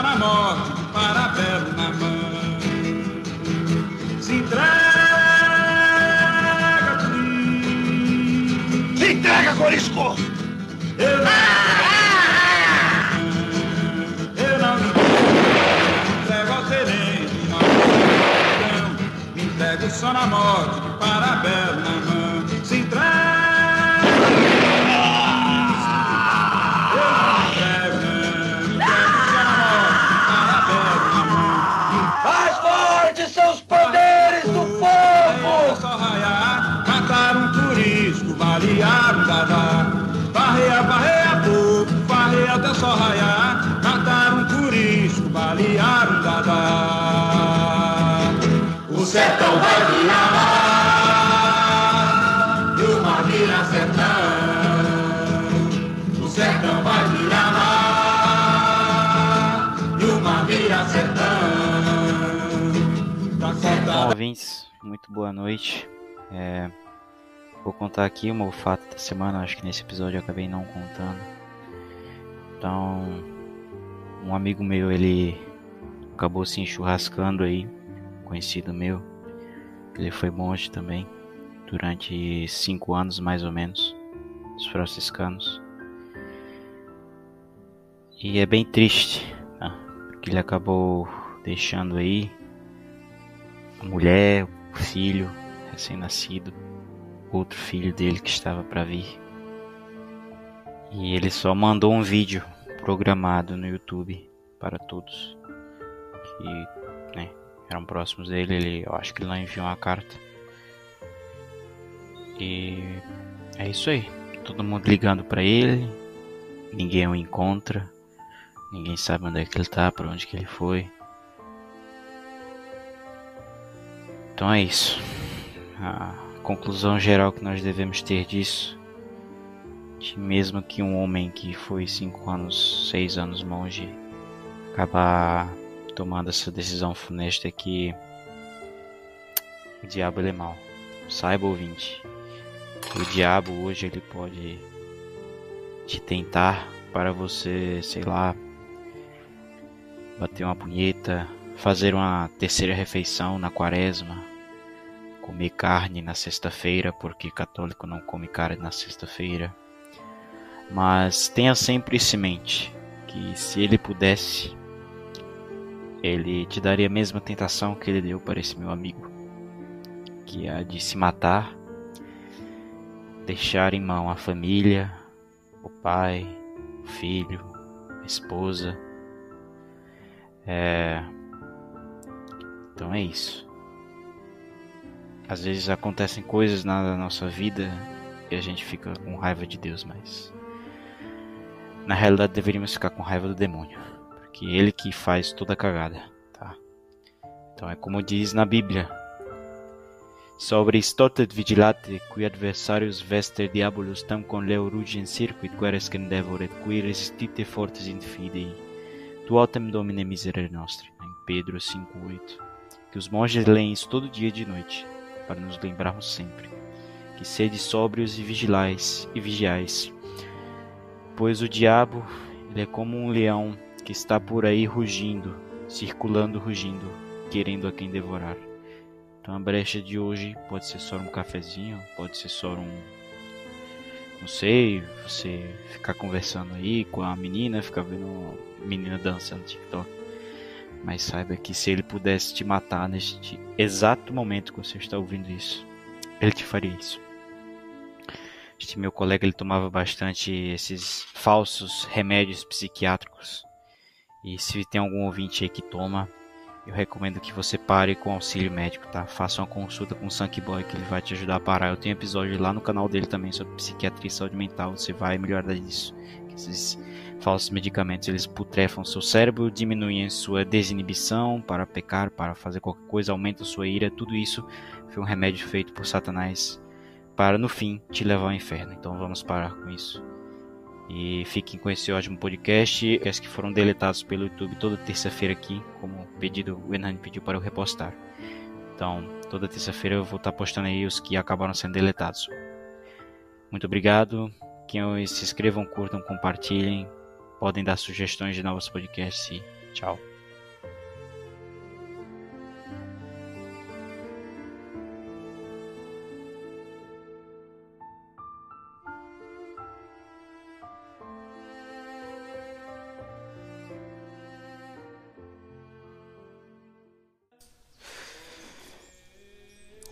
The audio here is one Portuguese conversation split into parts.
só na morte de parabelo na mão. Se entrega, Cris. Se entrega, Corisco! Eu não, eu não me entrego ao tenente, não me entrego só na morte de parabelo na sertão vai virar mar, e o mar vira sertão. O sertão vai virar mar, e o mar vira sertão. Tá ouvintes, muito boa noite. É, vou contar aqui meu fato da semana, acho que nesse episódio eu acabei não contando. Então, um amigo meu, ele acabou se enchurrascando aí, conhecido meu. Ele foi monge também, durante cinco anos mais ou menos, os franciscanos. E é bem triste, tá? porque ele acabou deixando aí a mulher, o filho recém-nascido, outro filho dele que estava para vir. E ele só mandou um vídeo programado no YouTube para todos que eram próximos dele. Ele, eu acho que ele não enviou uma carta. E é isso aí. Todo mundo ligando para ele, ninguém o encontra, ninguém sabe onde é que ele tá, para onde que ele foi. Então é isso. A conclusão geral que nós devemos ter disso, que mesmo que um homem que foi cinco anos, seis anos monge, acabar tomando essa decisão funesta é que o diabo é mau. Saiba ouvinte, o diabo hoje ele pode te tentar para você, sei lá, bater uma punheta, fazer uma terceira refeição na quaresma, comer carne na sexta-feira, porque católico não come carne na sexta-feira. Mas tenha sempre em mente, que se ele pudesse, ele te daria a mesma tentação que ele deu para esse meu amigo, que é a de se matar, deixar em mão a família, o pai, o filho, a esposa. É... Então é isso. Às vezes acontecem coisas na nossa vida e a gente fica com raiva de Deus, mas na realidade deveríamos ficar com raiva do demônio, é ele que faz toda a cagada, tá? Então é como diz na Bíblia: Sobre stotet vigilate, qui adversarius vester diabolus tam con leo rugent circuit querescem devoret, qui resistite fortes in fidei. Tu autem domine miserere nostri. Em Pedro 5:8. Que os monges leem isso todo dia de noite, para nos lembrarmos sempre que sede sóbrios e vigilais e vigiais, pois o diabo ele é como um leão que está por aí rugindo, circulando rugindo, querendo a quem devorar. Então a brecha de hoje pode ser só um cafezinho, pode ser só um não sei, você ficar conversando aí com a menina, ficar vendo a menina dançando no TikTok. Mas saiba que se ele pudesse te matar neste exato momento que você está ouvindo isso, ele te faria isso. Este meu colega ele tomava bastante esses falsos remédios psiquiátricos. E se tem algum ouvinte aí que toma, eu recomendo que você pare com auxílio médico, tá? Faça uma consulta com o Sanky Boy que ele vai te ajudar a parar. Eu tenho episódio lá no canal dele também sobre psiquiatria e saúde mental. Você vai melhorar disso. Esses falsos medicamentos eles putrefam seu cérebro, diminuem sua desinibição para pecar, para fazer qualquer coisa, aumentam sua ira. Tudo isso foi um remédio feito por Satanás para no fim te levar ao inferno. Então vamos parar com isso. E fiquem com esse ótimo podcast. Esses que foram deletados pelo YouTube toda terça-feira aqui, como pedido, o Hernani pediu para eu repostar. Então, toda terça-feira eu vou estar postando aí os que acabaram sendo deletados. Muito obrigado. Que se inscrevam, curtam, compartilhem. Podem dar sugestões de novos podcasts Tchau.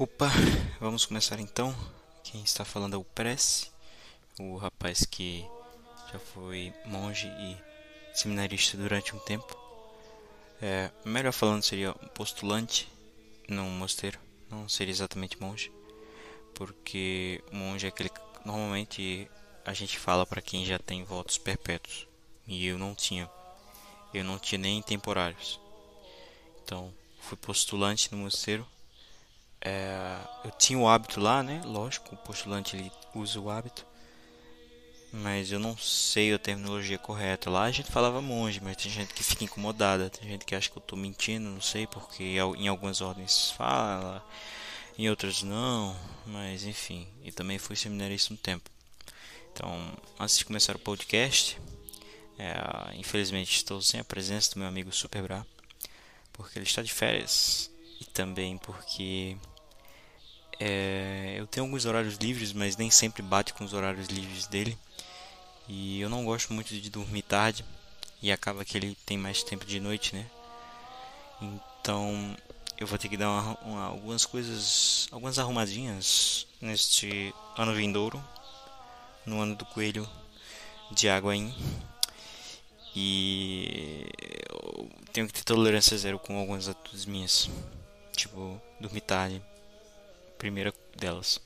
Opa, vamos começar então. Quem está falando é o Prece, o rapaz que já foi monge e seminarista durante um tempo. É, melhor falando seria um postulante num mosteiro, não seria exatamente monge, porque monge é aquele que normalmente a gente fala para quem já tem votos perpétuos e eu não tinha, eu não tinha nem temporários. Então fui postulante no mosteiro é, eu tinha o hábito lá, né? Lógico, o postulante ele usa o hábito. Mas eu não sei a terminologia correta. Lá a gente falava monge, mas tem gente que fica incomodada. Tem gente que acha que eu estou mentindo, não sei, porque em algumas ordens fala, em outras não. Mas enfim, e também fui seminarista um tempo. Então, antes de começar o podcast, é, infelizmente estou sem a presença do meu amigo Super Bra, porque ele está de férias também porque é, eu tenho alguns horários livres, mas nem sempre bate com os horários livres dele. E eu não gosto muito de dormir tarde e acaba que ele tem mais tempo de noite, né? Então eu vou ter que dar uma, uma, algumas coisas, algumas arrumadinhas neste ano vindouro, no ano do coelho de água aí. E eu tenho que ter tolerância zero com algumas atitudes minhas. Tipo, dormir tarde. Primeira delas.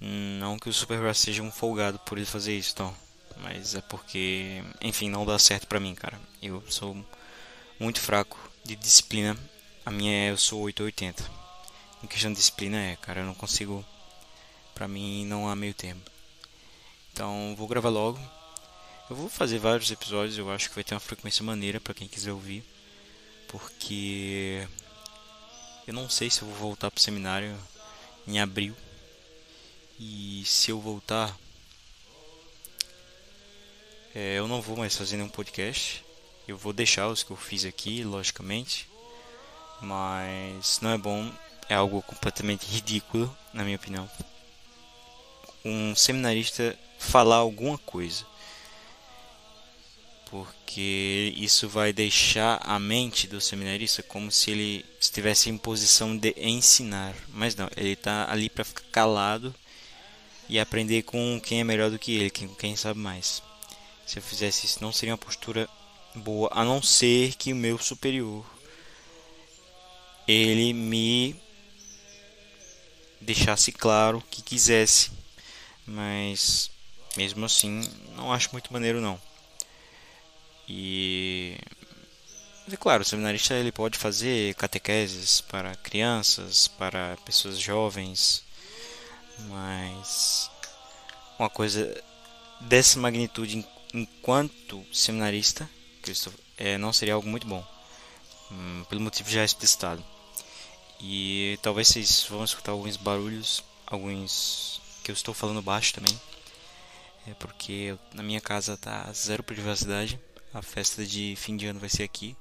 Não que o Supergrass seja um folgado por ele fazer isso, então. Mas é porque, enfim, não dá certo pra mim, cara. Eu sou muito fraco de disciplina. A minha é, eu sou 880. Em questão de disciplina é, cara, eu não consigo. Pra mim não há meio termo. Então vou gravar logo. Eu vou fazer vários episódios, eu acho que vai ter uma frequência maneira para quem quiser ouvir porque eu não sei se eu vou voltar pro seminário em abril. E se eu voltar, é, eu não vou mais fazer nenhum podcast. Eu vou deixar os que eu fiz aqui, logicamente. Mas não é bom, é algo completamente ridículo, na minha opinião. Um seminarista falar alguma coisa porque isso vai deixar a mente do seminarista como se ele estivesse em posição de ensinar, mas não, ele está ali para ficar calado e aprender com quem é melhor do que ele, com quem sabe mais. Se eu fizesse isso, não seria uma postura boa, a não ser que o meu superior ele me deixasse claro que quisesse, mas mesmo assim, não acho muito maneiro não. E é claro, o seminarista ele pode fazer catequeses para crianças, para pessoas jovens, mas uma coisa dessa magnitude enquanto seminarista, Cristo, é, não seria algo muito bom, hum, pelo motivo já explicitado. E talvez vocês vão escutar alguns barulhos, alguns que eu estou falando baixo também, é porque na minha casa tá zero privacidade a festa de fim de ano vai ser aqui.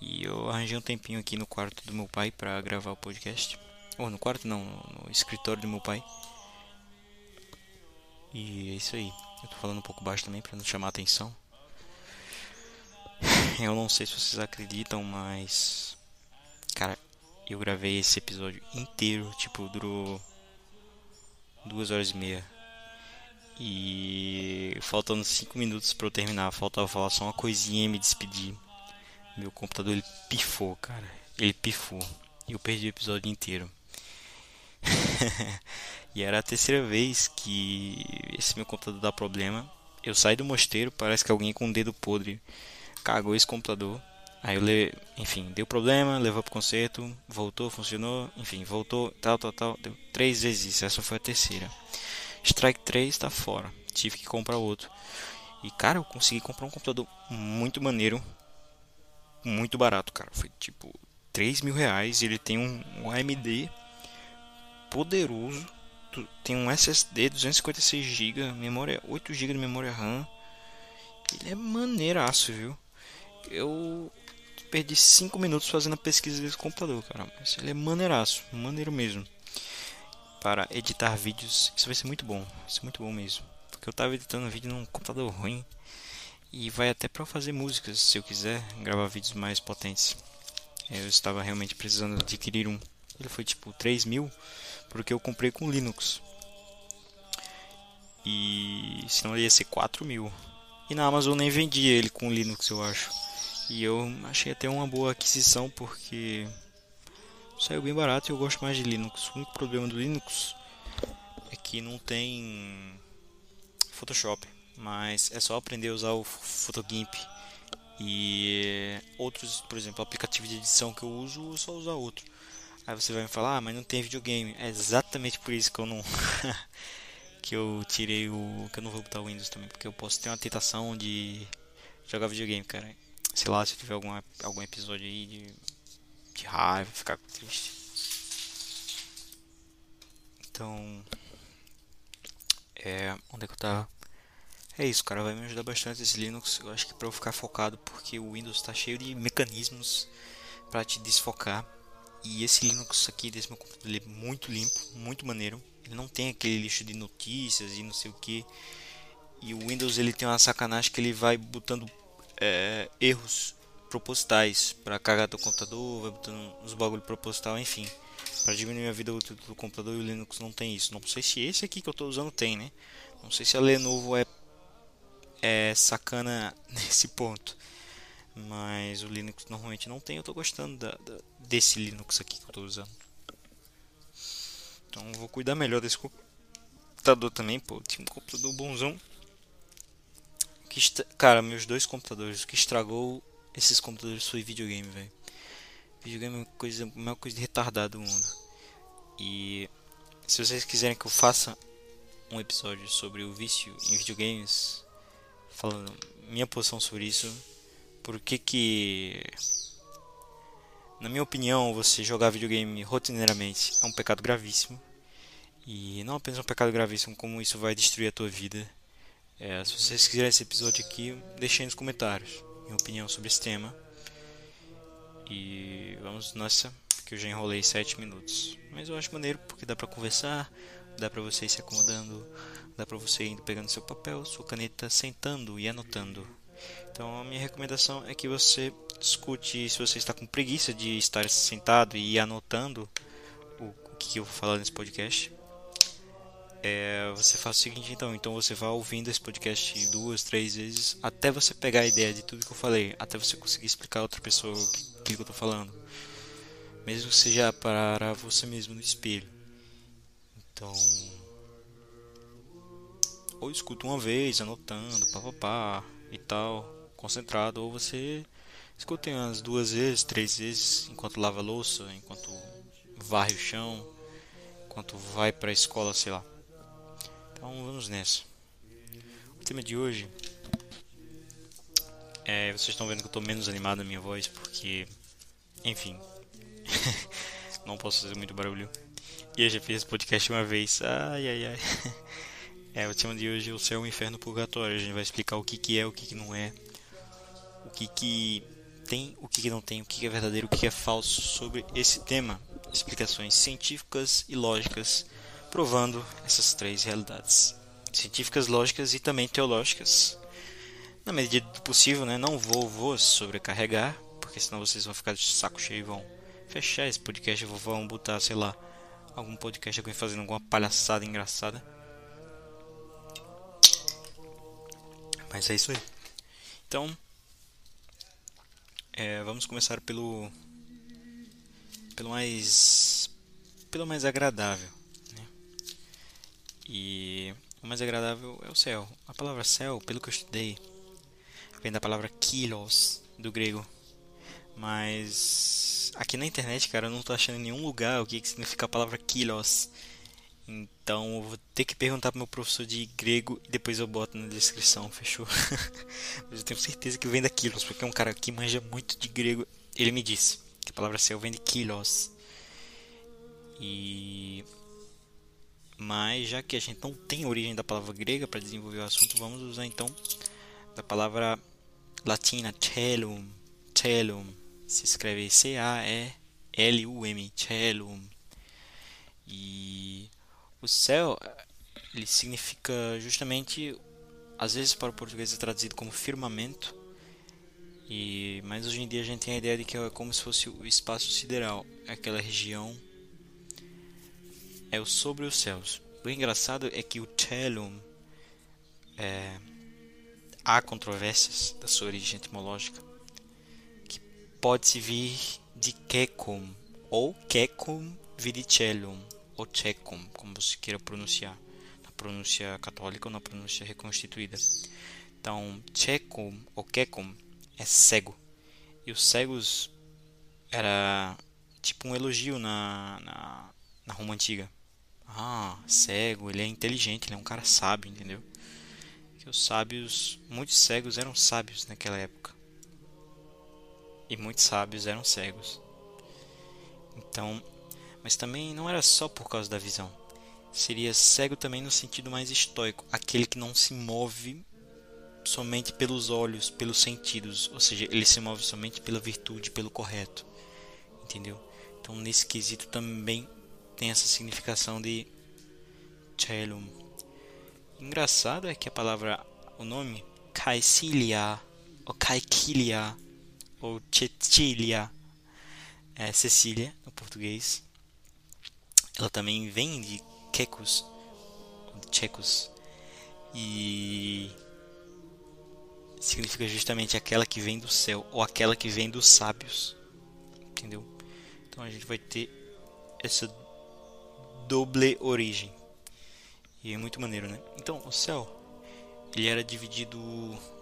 E eu arranjei um tempinho aqui no quarto do meu pai para gravar o podcast. Ou no quarto não, no escritório do meu pai. E é isso aí. Eu tô falando um pouco baixo também para não chamar atenção. Eu não sei se vocês acreditam, mas cara, eu gravei esse episódio inteiro, tipo, durou duas horas e meia. E faltando 5 minutos para eu terminar, faltava falar só uma coisinha e me despedir. Meu computador ele pifou, cara. Ele pifou. E eu perdi o episódio inteiro. e era a terceira vez que esse meu computador dá problema. Eu saí do mosteiro, parece que alguém com um dedo podre cagou esse computador. Aí eu le... enfim, deu problema, levou pro conserto, voltou, funcionou, enfim, voltou, tal, tal, tal. Deu três vezes isso, essa foi a terceira. Strike 3 está fora. Tive que comprar outro. E cara, eu consegui comprar um computador muito maneiro. Muito barato, cara. Foi tipo 3 mil reais. Ele tem um, um AMD poderoso. Tem um SSD 256 GB, memória 8 GB de memória RAM. ele é maneiraço, viu? Eu perdi 5 minutos fazendo a pesquisa desse computador, cara. Mas ele é maneiraço, maneiro mesmo. Para editar vídeos, isso vai ser muito bom. Vai ser muito bom mesmo. Porque eu tava editando vídeo num computador ruim. E vai até para fazer músicas, se eu quiser gravar vídeos mais potentes. Eu estava realmente precisando adquirir um. Ele foi tipo 3 mil, porque eu comprei com Linux. E senão ele ia ser 4 mil. E na Amazon nem vendia ele com Linux, eu acho. E eu achei até uma boa aquisição porque saiu bem barato e eu gosto mais de Linux. O único problema do Linux é que não tem Photoshop, mas é só aprender a usar o Photogimp e outros, por exemplo, aplicativo de edição que eu uso, é só usar outro. Aí você vai me falar, ah, mas não tem videogame. É exatamente por isso que eu não que eu tirei o que eu não vou botar o Windows também, porque eu posso ter uma tentação de jogar videogame, cara. Sei lá, se tiver algum algum episódio aí de de raiva, ficar triste. Então, é, onde é que eu tava? É isso, cara, vai me ajudar bastante esse Linux. Eu acho que para eu ficar focado, porque o Windows está cheio de mecanismos para te desfocar. E esse Linux aqui desse meu computador ele é muito limpo, muito maneiro. Ele não tem aquele lixo de notícias e não sei o que. E o Windows ele tem uma sacanagem que ele vai botando é, erros propositais para cagar teu computador, vai botando uns bagulho proposital, enfim, para diminuir a vida útil do computador. E o Linux não tem isso. Não sei se esse aqui que eu estou usando tem, né? Não sei se a Lenovo é é sacana nesse ponto. Mas o Linux normalmente não tem. Eu estou gostando da, da, desse Linux aqui que eu estou usando. Então vou cuidar melhor desse computador também. Pô, tinha um computador bonzão. Que Cara, meus dois computadores. O que estragou esses computadores foi videogame, velho. Videogame é uma coisa, a maior coisa de retardado do mundo. E se vocês quiserem que eu faça um episódio sobre o vício em videogames, falando minha posição sobre isso. Por que que na minha opinião, você jogar videogame rotineiramente é um pecado gravíssimo. E não apenas um pecado gravíssimo, como isso vai destruir a tua vida. É, se vocês quiserem esse episódio aqui, deixem nos comentários minha opinião sobre esse tema. E vamos nessa, que eu já enrolei 7 minutos. Mas eu acho maneiro porque dá pra conversar, dá pra você ir se acomodando Dá para você ir pegando seu papel, sua caneta, sentando e anotando. Então a minha recomendação é que você escute se você está com preguiça de estar sentado e anotando o que eu vou falar nesse podcast. É, você faz o seguinte então, então você vai ouvindo esse podcast duas, três vezes até você pegar a ideia de tudo que eu falei, até você conseguir explicar a outra pessoa o que, que eu estou falando, mesmo que seja para você mesmo no espelho. Então ou escuta uma vez, anotando, papapá e tal, concentrado, ou você escuta umas duas vezes, três vezes, enquanto lava louça, enquanto varre o chão, enquanto vai para a escola, sei lá. Então vamos nessa. O tema de hoje é, vocês estão vendo que eu estou menos animado na minha voz porque, enfim, não posso fazer muito barulho. E eu já fiz esse podcast uma vez, ai ai ai. É, o tema de hoje é o céu, o inferno, o purgatório. A gente vai explicar o que, que é, o que, que não é, o que, que tem, o que, que não tem, o que, que é verdadeiro, o que, que é falso sobre esse tema. Explicações científicas e lógicas provando essas três realidades: científicas, lógicas e também teológicas. Na medida do possível, né? Não vou vos sobrecarregar, porque senão vocês vão ficar de saco cheio e vão fechar esse podcast, vão botar, sei lá, algum podcast alguém fazendo alguma palhaçada engraçada. Mas é isso aí. Então, é, vamos começar pelo pelo mais pelo mais agradável. E o mais agradável é o céu. A palavra céu, pelo que eu estudei, vem da palavra kilos do grego. Mas aqui na internet, cara, eu não tô achando em nenhum lugar o que, que significa a palavra kilos. Então eu vou ter que perguntar pro meu professor de grego e depois eu boto na descrição, fechou? Mas eu tenho certeza que vem da quilos, porque é um cara que manja muito de grego. Ele me disse que a palavra céu vem de kilos. E mas já que a gente não tem a origem da palavra grega para desenvolver o assunto, vamos usar então da palavra latina celum, celum, se escreve C-A-E-L-U-M, celum. E o céu, ele significa justamente, às vezes para o português é traduzido como firmamento, e mas hoje em dia a gente tem a ideia de que é como se fosse o espaço sideral, aquela região é o sobre os céus. O engraçado é que o celum é, há controvérsias da sua origem etimológica que pode-se vir de kecum ou kecum vidicelum ou checum, como você queira pronunciar, na pronúncia católica ou na pronúncia reconstituída. Então, checum ou kecum é cego. E os cegos era tipo um elogio na, na, na Roma Antiga. Ah, cego, ele é inteligente, ele é um cara sábio, entendeu? Que os sábios, muitos cegos eram sábios naquela época. E muitos sábios eram cegos. Então, mas também não era só por causa da visão. Seria cego também no sentido mais estoico, aquele que não se move somente pelos olhos, pelos sentidos, ou seja, ele se move somente pela virtude, pelo correto. Entendeu? Então, nesse quesito também tem essa significação de celum. Engraçado é que a palavra, o nome Caecilia ou Caiquilia ou Cecilia, é Cecília no português. Ela também vem de quecos, tchecos e significa justamente aquela que vem do céu ou aquela que vem dos sábios, entendeu? Então a gente vai ter essa doble origem. E é muito maneiro, né? Então, o céu, ele era dividido,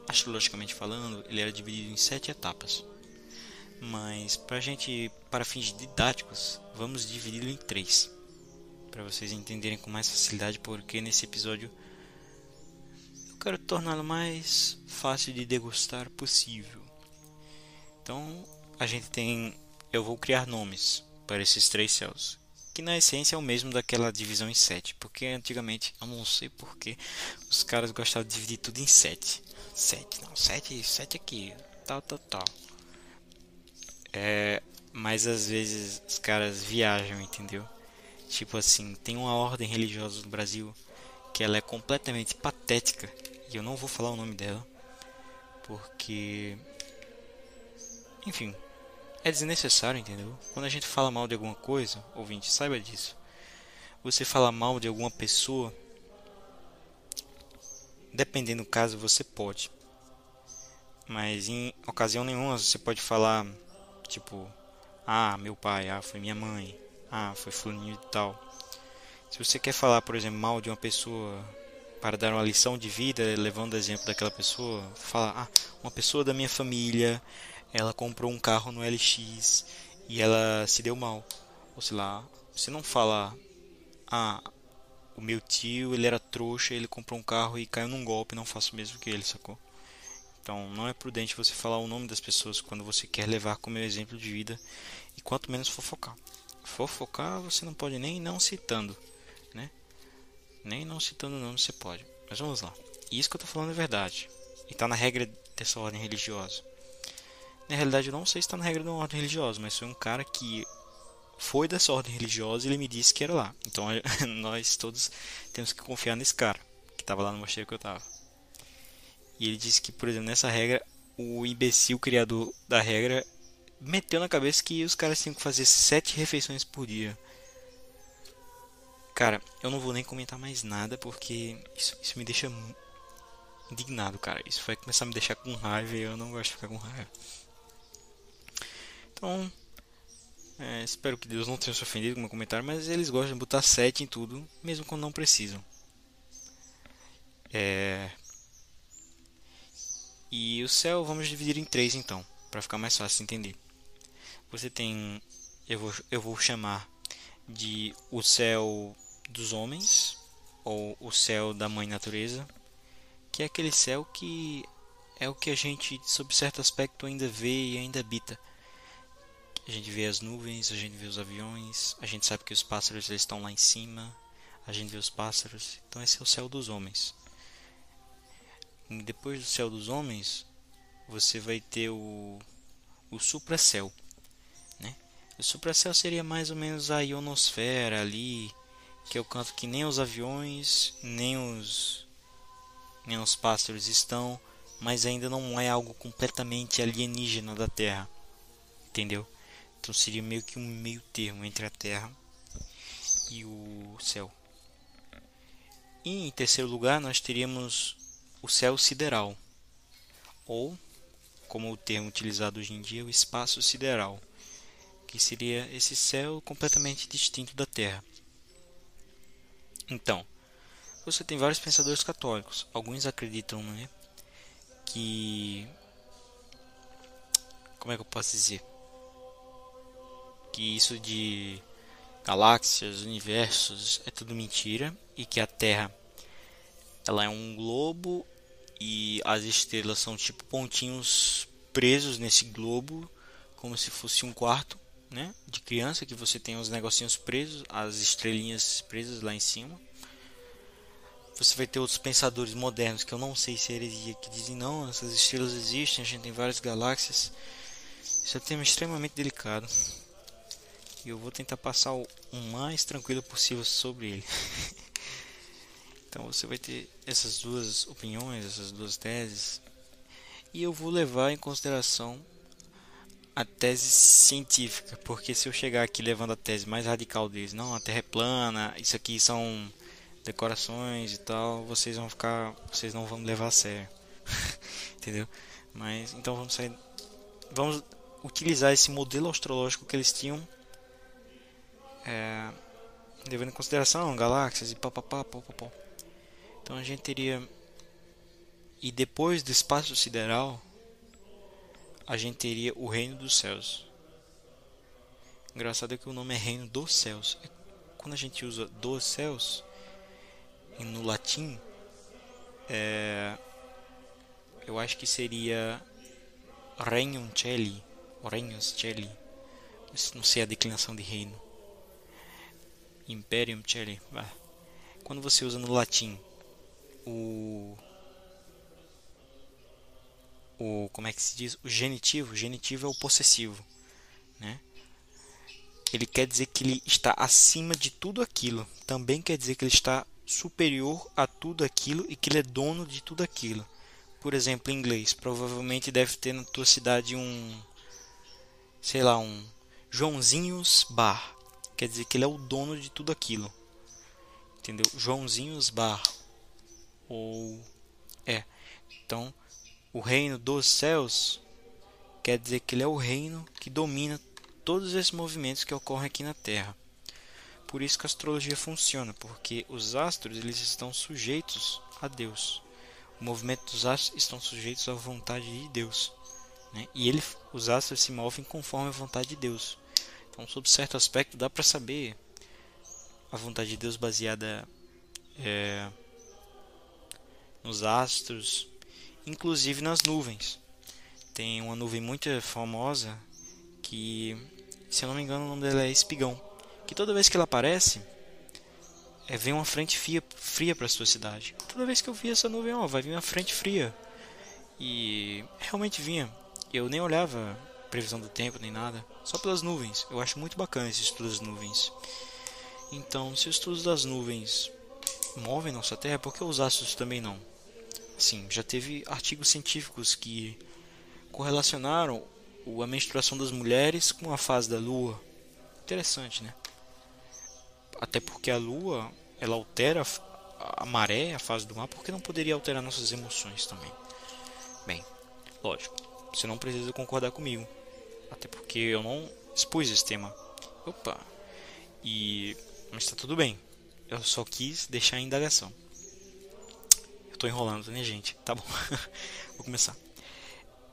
astrologicamente falando, ele era dividido em sete etapas. Mas para gente, para fins didáticos, vamos dividi-lo em três, para vocês entenderem com mais facilidade, porque nesse episódio eu quero torná-lo mais fácil de degustar possível. Então, a gente tem, eu vou criar nomes para esses três céus, que na essência é o mesmo daquela divisão em 7, porque antigamente, eu não sei porque, os caras gostavam de dividir tudo em 7. 7, não, 7, 7 aqui, tal, tal, tal. É, mas às vezes os caras viajam, entendeu? Tipo assim, tem uma ordem religiosa no Brasil que ela é completamente patética, e eu não vou falar o nome dela, porque enfim, é desnecessário, entendeu? Quando a gente fala mal de alguma coisa, ouvinte, saiba disso. Você fala mal de alguma pessoa, dependendo do caso, você pode. Mas em ocasião nenhuma você pode falar, tipo, ah, meu pai, ah, foi minha mãe, ah, foi fulaninho e tal. Se você quer falar, por exemplo, mal de uma pessoa para dar uma lição de vida, levando exemplo daquela pessoa, fala, ah, uma pessoa da minha família, ela comprou um carro no LX e ela se deu mal. Ou sei lá, você não fala, ah, o meu tio, ele era trouxa, ele comprou um carro e caiu num golpe, não faço o mesmo que ele, sacou? Então, não é prudente você falar o nome das pessoas quando você quer levar como exemplo de vida e quanto menos fofocar. Fofocar você não pode nem não citando, né? Nem não citando o nome você pode. Mas vamos lá. Isso que eu tô falando é verdade. E tá na regra dessa ordem religiosa. Na realidade, eu não sei se está na regra de uma ordem religiosa, mas foi um cara que foi dessa ordem religiosa e ele me disse que era lá. Então nós todos temos que confiar nesse cara que estava lá no mosteiro que eu estava. E ele disse que, por exemplo, nessa regra, o imbecil criador da regra meteu na cabeça que os caras tinham que fazer sete refeições por dia. Cara, eu não vou nem comentar mais nada porque isso, isso me deixa indignado, cara. Isso vai começar a me deixar com raiva e eu não gosto de ficar com raiva. Então, é, espero que Deus não tenha se ofendido com o meu comentário, mas eles gostam de botar 7 em tudo, mesmo quando não precisam. É... E o céu vamos dividir em três então, para ficar mais fácil de entender. Você tem, eu vou, eu vou chamar de o céu dos homens ou o céu da mãe natureza, que é aquele céu que é o que a gente, sob certo aspecto, ainda vê e ainda habita a gente vê as nuvens, a gente vê os aviões, a gente sabe que os pássaros eles estão lá em cima, a gente vê os pássaros. Então esse é o céu dos homens. E depois do céu dos homens, você vai ter o, o supracéu. Né? O supracéu seria mais ou menos a ionosfera ali, que é o canto que nem os aviões, nem os, nem os pássaros estão, mas ainda não é algo completamente alienígena da Terra. Entendeu? Então seria meio que um meio termo entre a Terra e o céu. E em terceiro lugar, nós teríamos o céu sideral, ou, como o termo utilizado hoje em dia, o espaço sideral, que seria esse céu completamente distinto da Terra. Então, você tem vários pensadores católicos. Alguns acreditam né, que. Como é que eu posso dizer? Que isso de galáxias, universos é tudo mentira e que a Terra ela é um globo e as estrelas são tipo pontinhos presos nesse globo, como se fosse um quarto, né, de criança que você tem os negocinhos presos, as estrelinhas presas lá em cima. Você vai ter outros pensadores modernos que eu não sei se é heresia que dizem não, essas estrelas existem, a gente tem várias galáxias. Isso é um tema extremamente delicado. E eu vou tentar passar o mais tranquilo possível sobre ele. então você vai ter essas duas opiniões, essas duas teses. E eu vou levar em consideração a tese científica, porque se eu chegar aqui levando a tese mais radical deles, não, a Terra é plana, isso aqui são decorações e tal, vocês vão ficar, vocês não vão levar a sério. Entendeu? Mas então vamos sair vamos utilizar esse modelo astrológico que eles tinham é, levando em consideração galáxias e papapá. Então a gente teria e depois do espaço sideral a gente teria o reino dos céus. Engraçado é que o nome é reino dos céus. É quando a gente usa dos céus no latim, é, eu acho que seria regnum celi, regnus celi. Não sei a declinação de reino. Imperium celi. Quando você usa no latim o o como é que se diz? O genitivo? O genitivo é o possessivo né? Ele quer dizer que ele está acima de tudo aquilo. Também quer dizer que ele está superior a tudo aquilo e que ele é dono de tudo aquilo. Por exemplo em inglês provavelmente deve ter na tua cidade um sei lá um Joãozinhos Bar quer dizer que ele é o dono de tudo aquilo entendeu Joãozinhos Bar ou é então o reino dos céus quer dizer que ele é o reino que domina todos esses movimentos que ocorrem aqui na Terra. Por isso que a astrologia funciona, porque os astros eles estão sujeitos a Deus. O movimento dos astros estão sujeitos à vontade de Deus. Né? E ele, os astros se movem conforme a vontade de Deus. Então, sob certo aspecto, dá para saber a vontade de Deus baseada é, nos astros, inclusive nas nuvens. Tem uma nuvem muito famosa que, se eu não me engano, o nome dela é Espigão. Que toda vez que ela aparece, é, vem uma frente fria, fria para sua cidade. Toda vez que eu vi essa nuvem, ó, vai vir uma frente fria. E realmente vinha. Eu nem olhava previsão do tempo nem nada, só pelas nuvens. Eu acho muito bacana esse estudo das nuvens. Então, se o estudo das nuvens movem nossa Terra, por que os astros também não? Sim, já teve artigos científicos que correlacionaram a menstruação das mulheres com a fase da lua. Interessante, né? Até porque a lua, ela altera a maré, a fase do mar, porque não poderia alterar nossas emoções também. Bem, lógico, você não precisa concordar comigo. Até porque eu não expus esse tema. Opa! E. Mas tá tudo bem. Eu só quis deixar a indagação tô enrolando, né, gente? Tá bom. Vou começar.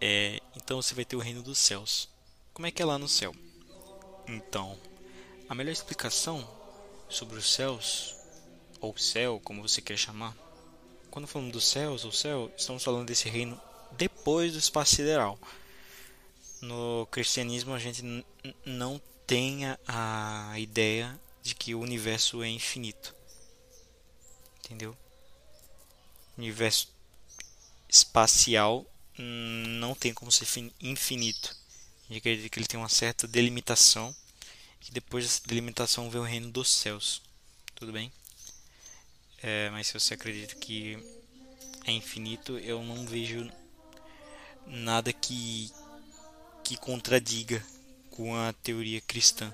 É, então você vai ter o reino dos céus. Como é que é lá no céu? Então, a melhor explicação sobre os céus, ou céu, como você quer chamar, quando falamos dos céus ou céu, estamos falando desse reino depois do espaço sideral. No cristianismo, a gente não tem a ideia de que o universo é infinito. Entendeu? universo espacial não tem como ser infinito. A gente acredita que ele tem uma certa delimitação. E depois dessa delimitação vem o reino dos céus. Tudo bem? É, mas se você acredita que é infinito, eu não vejo nada que, que contradiga com a teoria cristã.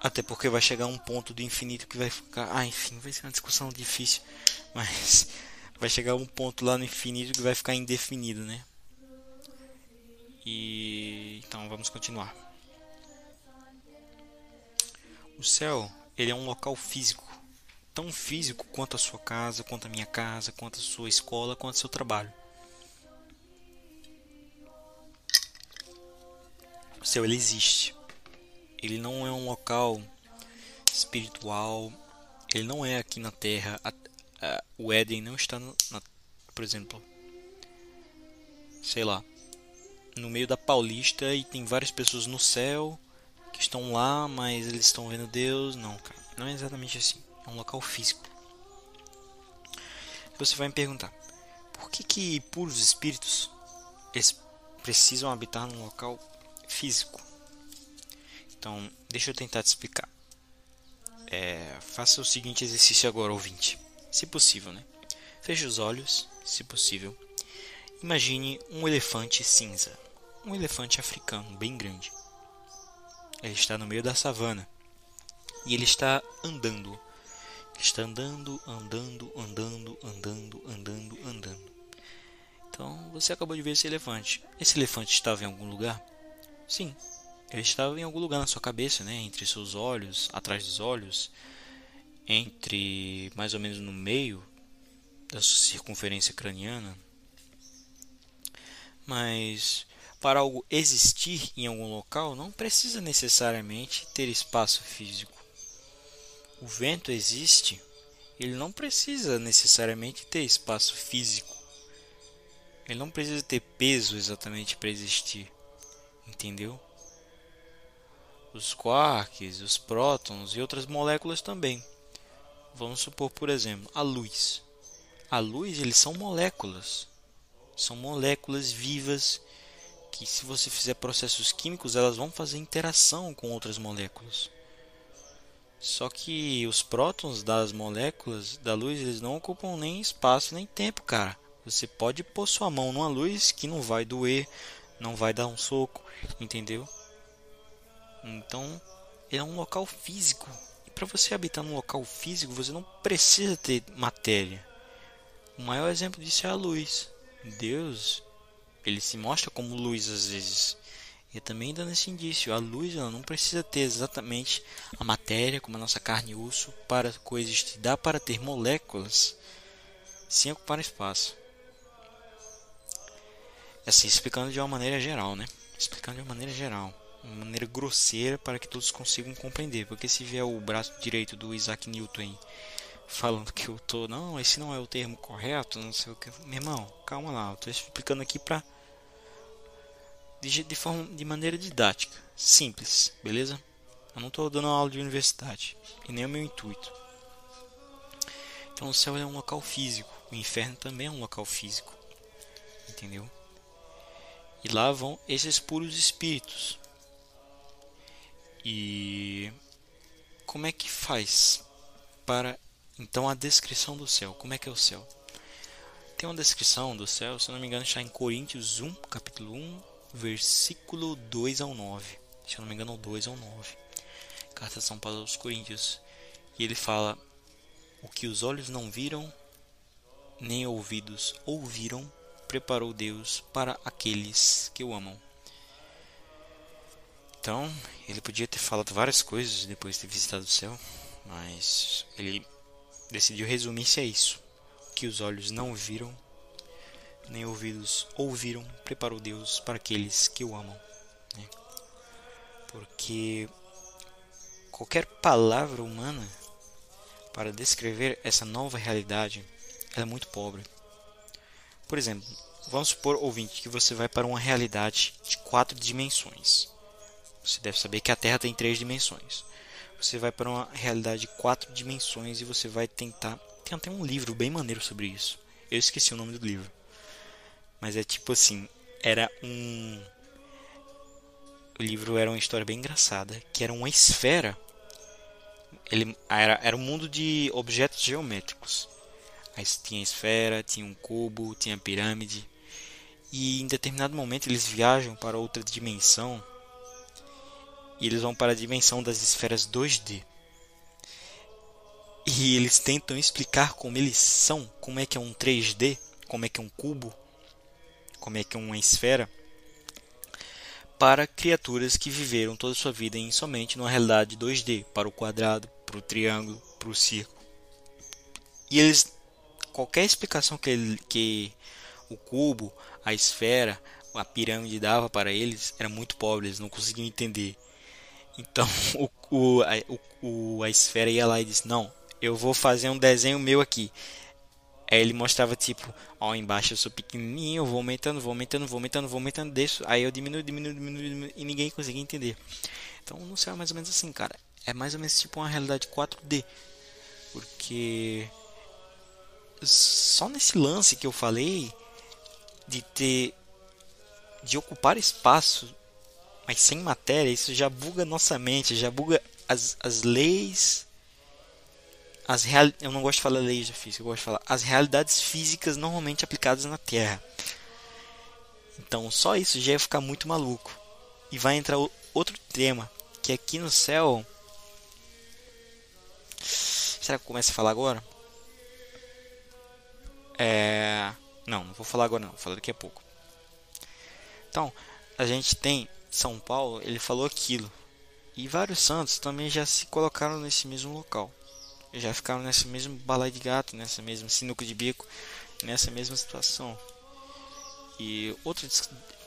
Até porque vai chegar um ponto do infinito que vai ficar. Ah, enfim, vai ser uma discussão difícil. Mas vai chegar um ponto lá no infinito que vai ficar indefinido, né? E então vamos continuar. O céu, ele é um local físico, tão físico quanto a sua casa, quanto a minha casa, quanto a sua escola, quanto o seu trabalho. O céu ele existe. Ele não é um local espiritual. Ele não é aqui na Terra. A, a, o Éden não está, no, na, por exemplo, sei lá, no meio da Paulista e tem várias pessoas no céu que estão lá, mas eles estão vendo Deus. Não, cara, não é exatamente assim. É um local físico. Você vai me perguntar, por que que puros espíritos eles precisam habitar num local físico? Então, deixa eu tentar te explicar. É, faça o seguinte exercício agora, ouvinte. Se possível, né? Feche os olhos, se possível. Imagine um elefante cinza um elefante africano bem grande. Ele está no meio da savana e ele está andando. Está andando, andando, andando, andando, andando, andando. Então você acabou de ver esse elefante. Esse elefante estava em algum lugar? Sim, ele estava em algum lugar na sua cabeça, né? Entre seus olhos, atrás dos olhos, entre mais ou menos no meio da sua circunferência craniana. Mas para algo existir em algum local, não precisa necessariamente ter espaço físico. O vento existe, ele não precisa necessariamente ter espaço físico. Ele não precisa ter peso exatamente para existir. Entendeu? Os quarks, os prótons e outras moléculas também. Vamos supor, por exemplo, a luz. A luz, eles são moléculas. São moléculas vivas que se você fizer processos químicos, elas vão fazer interação com outras moléculas. Só que os prótons das moléculas da luz, eles não ocupam nem espaço nem tempo, cara. Você pode pôr sua mão numa luz que não vai doer, não vai dar um soco, entendeu? Então, é um local físico. E para você habitar num local físico, você não precisa ter matéria. O maior exemplo disso é a luz. Deus, ele se mostra como luz às vezes. E também dando esse indício, a luz ela não precisa ter exatamente a matéria como a nossa carne e osso para coexistir, dá para ter moléculas sem ocupar espaço. Assim, explicando de uma maneira geral, né? Explicando de uma maneira geral, uma maneira grosseira para que todos consigam compreender, porque se vier o braço direito do Isaac Newton falando que eu tô, não, esse não é o termo correto, não sei o que. Meu irmão, calma lá, eu tô explicando aqui para de, de, forma, de maneira didática, simples, beleza? Eu não estou dando aula de universidade, e nem é o meu intuito. Então o céu é um local físico, o inferno também é um local físico, entendeu? E lá vão esses puros espíritos. E como é que faz para então a descrição do céu? Como é que é o céu? Tem uma descrição do céu, se não me engano, está em Coríntios 1, capítulo 1, versículo 2 ao 9. Se não me engano, 2 ao 9. Carta de São Paulo aos Coríntios. E ele fala: O que os olhos não viram, nem ouvidos ouviram, preparou Deus para aqueles que o amam. Então, ele podia ter falado várias coisas depois de ter visitado o céu, mas ele decidiu resumir-se a isso: o que os olhos não viram, nem ouvidos ouviram, preparou Deus para aqueles que o amam. Né? Porque qualquer palavra humana para descrever essa nova realidade é muito pobre. Por exemplo, vamos supor, ouvinte, que você vai para uma realidade de quatro dimensões. Você deve saber que a Terra tem três dimensões. Você vai para uma realidade de quatro dimensões e você vai tentar tem até um livro bem maneiro sobre isso. Eu esqueci o nome do livro. Mas é tipo assim, era um o livro era uma história bem engraçada, que era uma esfera. Ele era, era um mundo de objetos geométricos. Aí tinha esfera, tinha um cubo, tinha pirâmide. E em determinado momento eles viajam para outra dimensão. E eles vão para a dimensão das esferas 2D. E eles tentam explicar como eles são, como é que é um 3D, como é que é um cubo, como é que é uma esfera para criaturas que viveram toda a sua vida em somente numa realidade 2D, para o quadrado, para o triângulo, para o círculo. E eles qualquer explicação que, ele, que o cubo, a esfera, a pirâmide dava para eles era muito pobre, eles não conseguiam entender. Então o, o, a, o, a esfera ia lá e disse: Não, eu vou fazer um desenho meu aqui. Aí ele mostrava tipo, ó, embaixo eu sou pequenininho, vou aumentando, vou aumentando, vou aumentando, vou aumentando, deixo, aí eu diminuo, diminuo, diminuo, diminuo e ninguém conseguia entender. Então não sei, é mais ou menos assim, cara. É mais ou menos tipo uma realidade 4D. Porque só nesse lance que eu falei de ter de ocupar espaço, mas sem matéria, isso já buga nossa mente, já buga as, as leis as real... eu não gosto de falar leis da física, eu gosto de falar as realidades físicas normalmente aplicadas na Terra. Então só isso já ia ficar muito maluco. E vai entrar outro tema, que aqui no céu. Será que eu começo a falar agora? É. Não, não vou falar agora não, vou falar daqui a pouco. Então, a gente tem São Paulo, ele falou aquilo. E vários santos também já se colocaram nesse mesmo local já ficaram nesse mesmo balai de gato, nessa mesma sinuca de bico, nessa mesma situação. E outra,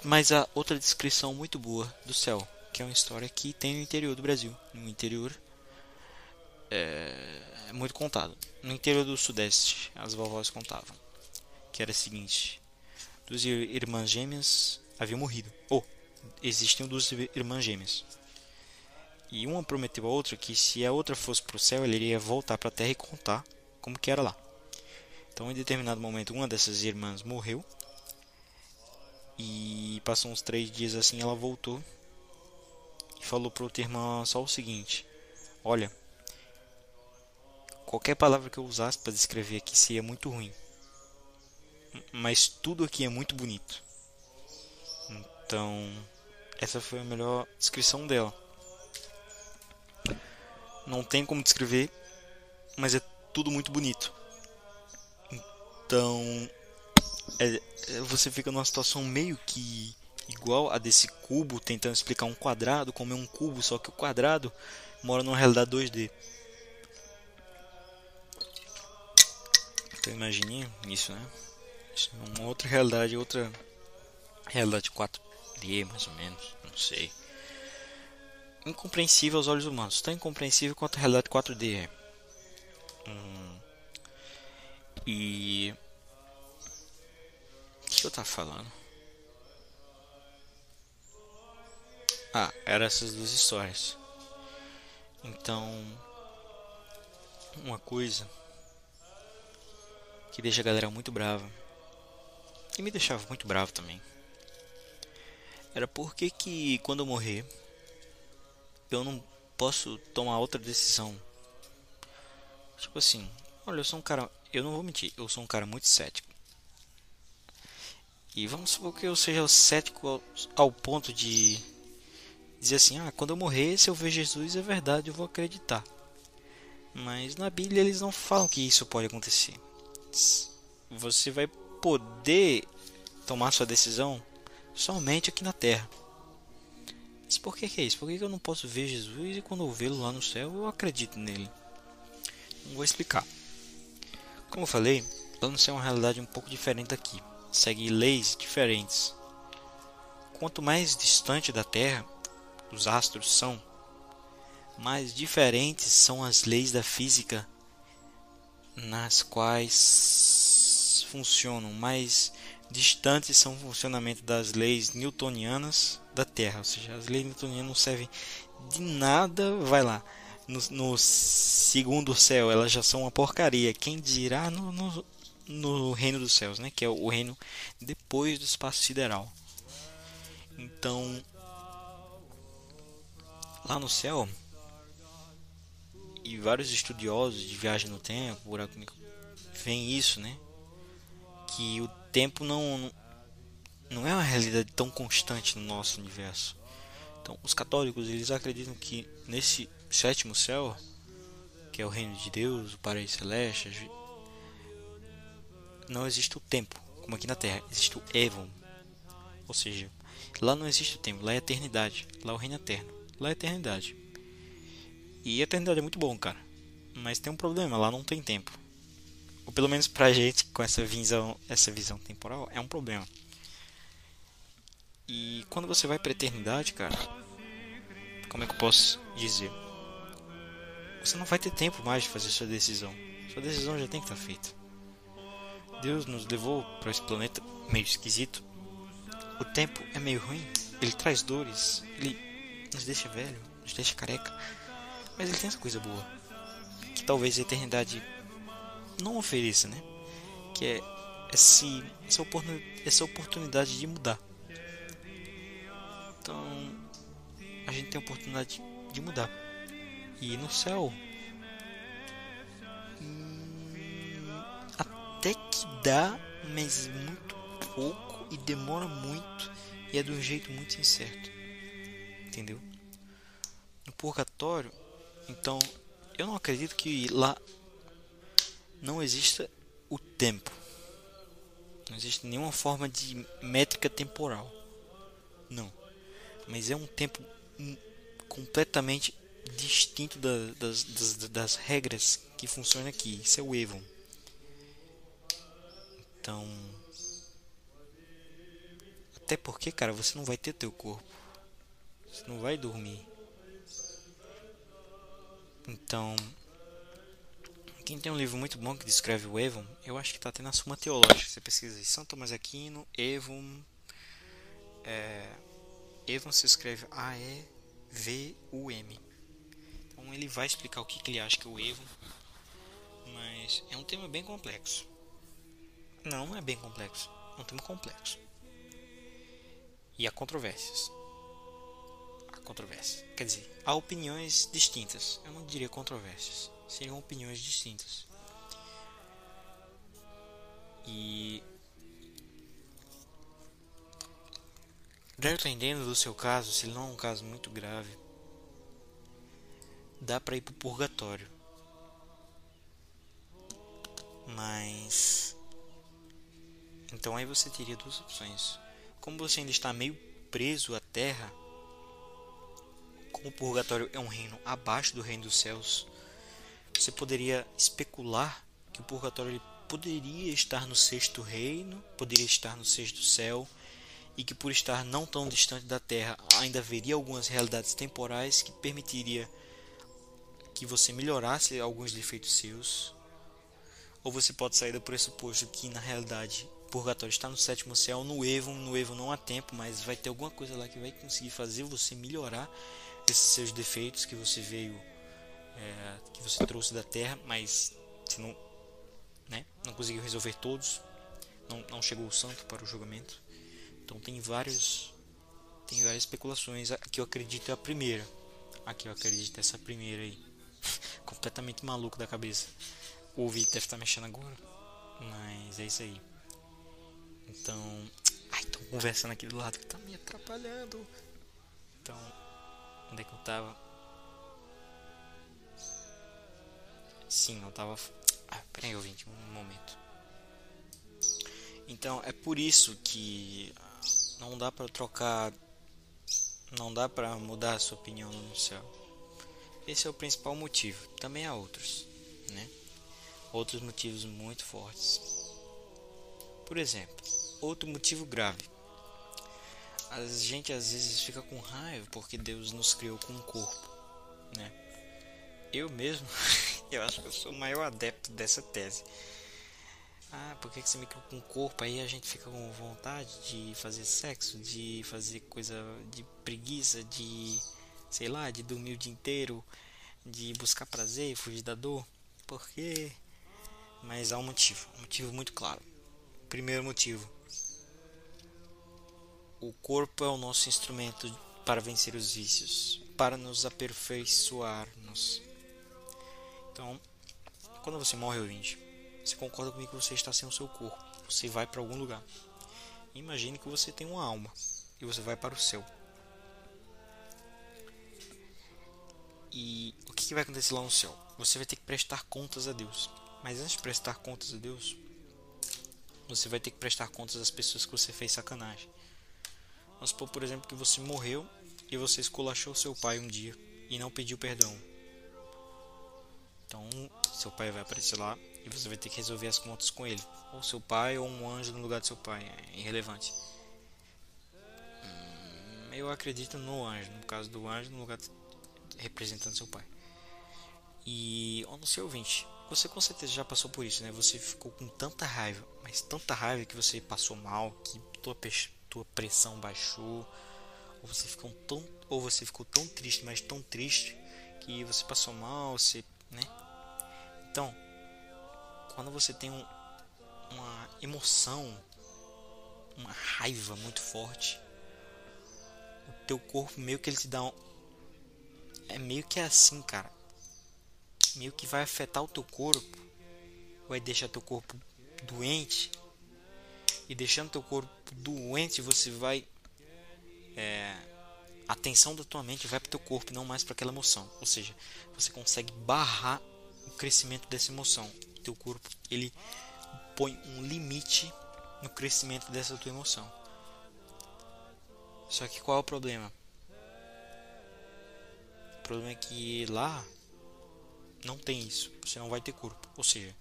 mas a outra descrição muito boa do céu, que é uma história que tem no interior do Brasil, no interior é, é muito contado. No interior do Sudeste, as vovós contavam que era o seguinte: duas irmãs gêmeas haviam morrido. Ou oh, existiam duas irmãs gêmeas e uma prometeu a outra que se a outra fosse para o céu, ele iria voltar para a terra e contar como que era lá. Então, em determinado momento, uma dessas irmãs morreu. E passou uns três dias assim, ela voltou e falou para outra irmã só o seguinte: Olha, qualquer palavra que eu usasse para descrever aqui seria muito ruim, mas tudo aqui é muito bonito. Então, essa foi a melhor descrição dela. Não tem como descrever, mas é tudo muito bonito. Então, é, é, você fica numa situação meio que igual a desse cubo tentando explicar um quadrado como é um cubo, só que o quadrado mora numa realidade 2D. Então imagine isso, né? É uma outra realidade, outra realidade 4D mais ou menos, não sei incompreensível aos olhos humanos, tão incompreensível quanto a realidade 4D é. Hum. E. O que eu tava falando? Ah, eram essas duas histórias. Então. Uma coisa que deixa a galera muito brava. E me deixava muito bravo também. Era porque que quando eu morrer eu não posso tomar outra decisão. Tipo assim, olha, eu sou um cara, eu não vou mentir, eu sou um cara muito cético. E vamos supor que eu seja cético ao, ao ponto de dizer assim: ah, quando eu morrer, se eu ver Jesus, é verdade, eu vou acreditar. Mas na Bíblia eles não falam que isso pode acontecer. Você vai poder tomar sua decisão somente aqui na Terra. Mas por que, que é isso? Por que, que eu não posso ver Jesus e quando eu vê-lo lá no céu eu acredito nele? Não vou explicar. Como eu falei, lá no céu é uma realidade um pouco diferente daqui. Segue leis diferentes. Quanto mais distante da Terra os astros são, mais diferentes são as leis da física nas quais funcionam, mais distantes são o funcionamento das leis newtonianas da Terra, ou seja, as leis newtonianas não servem de nada, vai lá, no, no segundo céu elas já são uma porcaria. Quem dirá no, no, no reino dos céus, né? Que é o reino depois do espaço sideral. Então, lá no céu, e vários estudiosos de viagem no tempo, buraco veem isso, né? Que o tempo não não é uma realidade tão constante no nosso universo. Então, os católicos eles acreditam que nesse sétimo céu, que é o reino de Deus, o paraíso celeste, não existe o tempo, como aqui na Terra, existe o Evon. Ou seja, lá não existe o tempo, lá é a eternidade, lá é o reino eterno, lá é a eternidade. E a eternidade é muito bom, cara. Mas tem um problema, lá não tem tempo. Ou pelo menos pra gente com essa visão, essa visão temporal, é um problema. E quando você vai pra eternidade, cara, como é que eu posso dizer? Você não vai ter tempo mais de fazer sua decisão. Sua decisão já tem que estar feita. Deus nos levou para esse planeta meio esquisito. O tempo é meio ruim. Ele traz dores. Ele nos deixa velho, nos deixa careca. Mas ele tem essa coisa boa. Que talvez a eternidade não ofereça, né? Que é esse, essa, oportunidade, essa oportunidade de mudar. Então, a gente tem a oportunidade de mudar. E no céu, hum, até que dá, mas muito pouco e demora muito e é de um jeito muito incerto. Entendeu? No purgatório, então, eu não acredito que lá não exista o tempo. Não existe nenhuma forma de métrica temporal. Não. Mas é um tempo completamente distinto da, das, das, das, regras que funcionam aqui. Isso é o Evon. Então. Até porque, cara, você não vai ter teu corpo. Você não vai dormir. Então. Quem tem um livro muito bom que descreve o Evon, eu acho que está até na Suma Teológica. Você pesquisa aí, São Tomás Aquino, Evon. É, Evon se escreve A-E-V-U-M. Então ele vai explicar o que, que ele acha que é o Evo, mas é um tema bem complexo. Não, não é bem complexo, é um tema complexo. E há controvérsias. Há controvérsias. Quer dizer, há opiniões distintas. Eu não diria controvérsias, seriam opiniões distintas. E dependendo do seu caso, se não é um caso muito grave, dá para ir pro purgatório. Mas então aí você teria duas opções. Como você ainda está meio preso à terra, como o purgatório é um reino abaixo do reino dos céus, você poderia especular que o purgatório poderia estar no sexto reino, poderia estar no sexto céu, e que por estar não tão distante da Terra, ainda haveria algumas realidades temporais que permitiria que você melhorasse alguns defeitos seus, ou você pode sair do pressuposto que na realidade o purgatório está no sétimo céu, no Evo, no Evo não há tempo, mas vai ter alguma coisa lá que vai conseguir fazer você melhorar esses seus defeitos que você veio, é, que você trouxe da Terra, mas você não, né, não conseguiu resolver todos, não, não chegou o santo para o julgamento. Então tem vários, tem várias especulações. Aqui eu acredito é a primeira. Aqui eu acredito essa primeira aí. completamente maluco da cabeça. O ouvido deve estar mexendo agora. Mas é isso aí. Então. Ai, tô conversando aqui do lado que tá me atrapalhando. Então. Onde é que eu tava? Sim, eu tava. Ah, peraí, ouvinte, um momento. Então, é por isso que não dá para trocar. Não dá para mudar a sua opinião no céu. Esse é o principal motivo. Também há outros, né? Outros motivos muito fortes. Por exemplo, outro motivo grave. A gente às vezes fica com raiva porque Deus nos criou com um corpo, né? Eu mesmo, eu acho que eu sou o maior adepto dessa tese. Ah, por que você me criou com um corpo? Aí a gente fica com vontade de fazer sexo, de fazer coisa de preguiça, de sei lá, de dormir o dia inteiro, de buscar prazer e fugir da dor? Por quê? Mas há um motivo, um motivo muito claro. Primeiro motivo: o corpo é o nosso instrumento para vencer os vícios, para nos aperfeiçoar-nos. Então, quando você morre, ouvinte, você concorda comigo que você está sem o seu corpo. Você vai para algum lugar. Imagine que você tem uma alma e você vai para o céu. E o que, que vai acontecer lá no céu? Você vai ter que prestar contas a Deus. Mas antes de prestar contas a Deus, você vai ter que prestar contas às pessoas que você fez sacanagem. Vamos supor, por exemplo, que você morreu e você esculachou seu pai um dia e não pediu perdão. Então, seu pai vai aparecer lá e você vai ter que resolver as contas com ele. Ou seu pai ou um anjo no lugar do seu pai. É irrelevante. Hum, eu acredito no anjo, no caso do anjo, no lugar representando seu pai. E, ó, no seu ouvinte, você com certeza já passou por isso, né? Você ficou com tanta raiva, mas tanta raiva que você passou mal, que tua, tua pressão baixou, ou você ficou tão, ou você ficou tão triste, mas tão triste que você passou mal, você, né? Então, quando você tem um, uma emoção, uma raiva muito forte, o teu corpo meio que ele te dá um, é meio que assim, cara meio que vai afetar o teu corpo, vai deixar teu corpo doente, e deixando teu corpo doente, você vai. É, a atenção da tua mente vai para teu corpo, não mais para aquela emoção. Ou seja, você consegue barrar o crescimento dessa emoção. Teu corpo ele põe um limite no crescimento dessa tua emoção. Só que qual é o problema? O problema é que lá não tem isso. Você não vai ter corpo. Ou seja,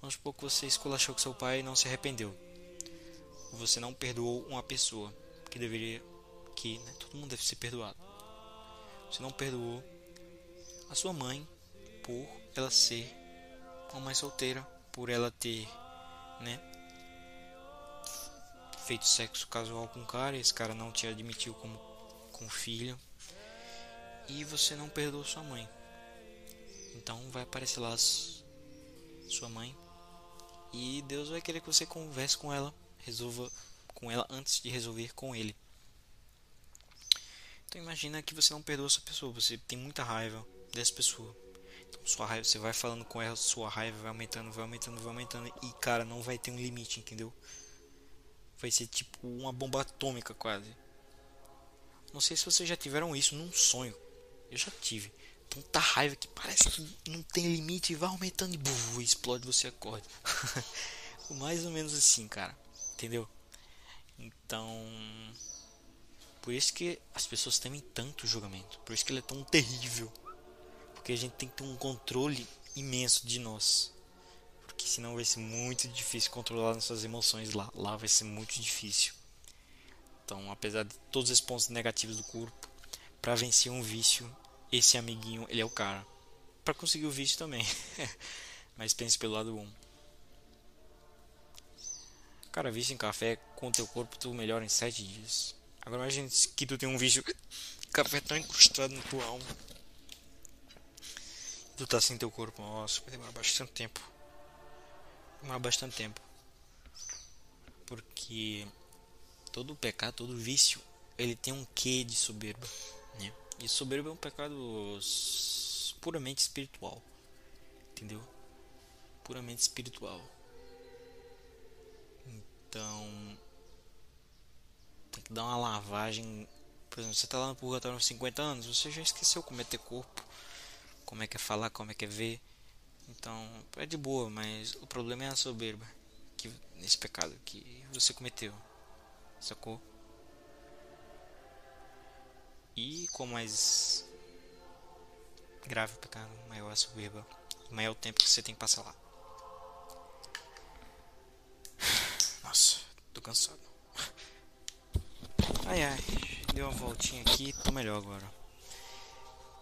vamos supor que você esculachou com seu pai e não se arrependeu. Você não perdoou uma pessoa que deveria. que né, todo mundo deve ser perdoado. Você não perdoou a sua mãe por ela ser uma mãe solteira, por ela ter, né, feito sexo casual com um cara, esse cara não te admitiu como, como filho, e você não perdoou sua mãe. Então vai aparecer lá sua mãe e Deus vai querer que você converse com ela, resolva com ela antes de resolver com ele. Então imagina que você não perdoa essa pessoa, você tem muita raiva dessa pessoa. Sua raiva, você vai falando com ela, sua raiva vai aumentando, vai aumentando, vai aumentando e cara, não vai ter um limite, entendeu? Vai ser tipo uma bomba atômica quase. Não sei se vocês já tiveram isso num sonho. Eu já tive tanta raiva que parece que não tem limite e vai aumentando e buf, explode você acorda. Mais ou menos assim, cara. Entendeu? Então, por isso que as pessoas temem tanto o julgamento. Por isso que ele é tão terrível. Porque a gente tem que ter um controle imenso de nós. Porque senão vai ser muito difícil controlar nossas emoções lá. Lá vai ser muito difícil. Então, apesar de todos os pontos negativos do corpo, para vencer um vício esse amiguinho, ele é o cara. Para conseguir o vídeo também. Mas pense pelo lado bom. Cara, vício em café com teu corpo tu melhora em 7 dias. Agora imagine que tu tem um vício café tão encrustado na tua alma. Tu tá sem teu corpo. Nossa, vai demorar bastante tempo. Demorar bastante tempo. Porque todo pecado, todo vício, ele tem um quê de soberba, né? E soberba é um pecado puramente espiritual. Entendeu? Puramente espiritual. Então. Tem que dar uma lavagem. Por exemplo, você está lá no purgatório há 50 anos, você já esqueceu como é ter corpo, como é que é falar, como é que é ver. Então, é de boa, mas o problema é a soberba. Que, nesse pecado que você cometeu. Sacou? E com mais grave o pecado, maior a soberba, maior o tempo que você tem que passar lá. Nossa, tô cansado. Ai ai, deu uma voltinha aqui, tô melhor agora.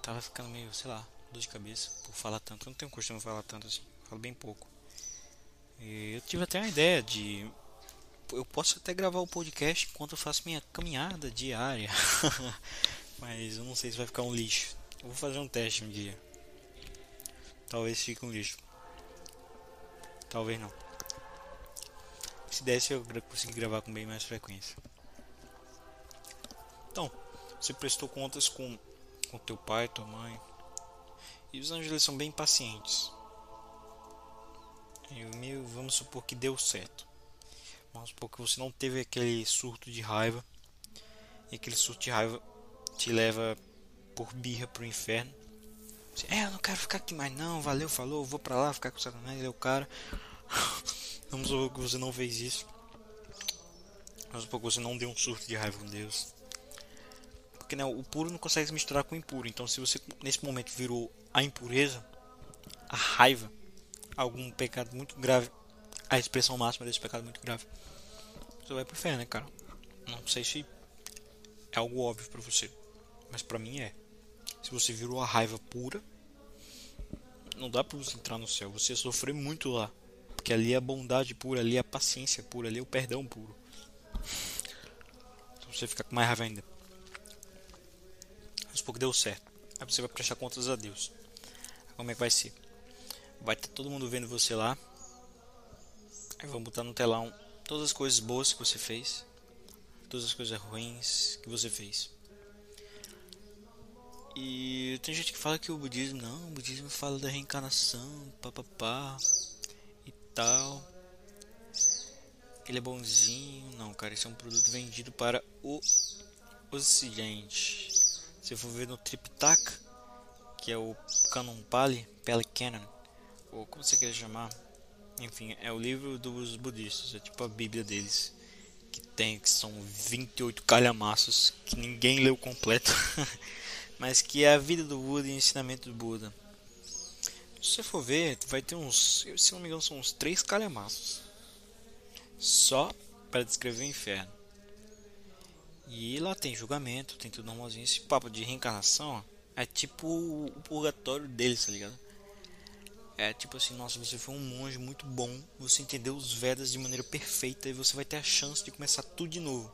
Tava ficando meio, sei lá, dor de cabeça por falar tanto. Eu não tenho costume de falar tanto assim, falo bem pouco. E eu tive até uma ideia de. Eu posso até gravar o podcast enquanto eu faço minha caminhada diária. Mas eu não sei se vai ficar um lixo. Eu vou fazer um teste um dia. talvez fique um lixo. Talvez não. Se desse eu conseguir gravar com bem mais frequência. Então, você prestou contas com com teu pai, tua mãe. E os anjos eles são bem pacientes. E o meu, vamos supor que deu certo. Vamos supor que você não teve aquele surto de raiva. E aquele surto de raiva te leva por birra pro inferno. Você, é, eu não quero ficar aqui mais não, valeu, falou, vou pra lá ficar com o Satanás, ele é o cara. Vamos supor que você não fez isso. Vamos supor que você não deu um surto de raiva com Deus. Porque né, o puro não consegue se misturar com o impuro. Então se você nesse momento virou a impureza, a raiva, algum pecado muito grave, a expressão máxima desse pecado muito grave, você vai pro inferno, né, cara? Não sei se é algo óbvio para você, mas para mim é. Se você virou a raiva pura, não dá para você entrar no céu. Você ia sofrer muito lá. Porque ali é a bondade pura, ali é a paciência pura, ali é o perdão puro. Então você fica com mais raiva ainda. Mas pouco deu certo. Aí você vai prestar contas a Deus. Como é que vai ser? Vai estar todo mundo vendo você lá. Aí vão botar no telão todas as coisas boas que você fez. Todas as coisas ruins que você fez. E tem gente que fala que o budismo não, o budismo fala da reencarnação, papapá e tal. Ele é bonzinho, não, cara, isso é um produto vendido para o ocidente. Se for ver no Tripitaka, que é o Canon Pali, Pali Canon, ou como você quer chamar, enfim, é o livro dos budistas, é tipo a Bíblia deles, que tem que são 28 calhamaços que ninguém leu completo, mas que é a vida do Buda e o ensinamento do Buda. Se você for ver, vai ter uns, se não me engano, são uns três calhamaços só para descrever o inferno. E lá tem julgamento, tem tudo normalzinho. Esse papo de reencarnação é tipo o purgatório deles, tá ligado? É tipo assim, nossa, você foi um monge muito bom, você entendeu os Vedas de maneira perfeita e você vai ter a chance de começar tudo de novo.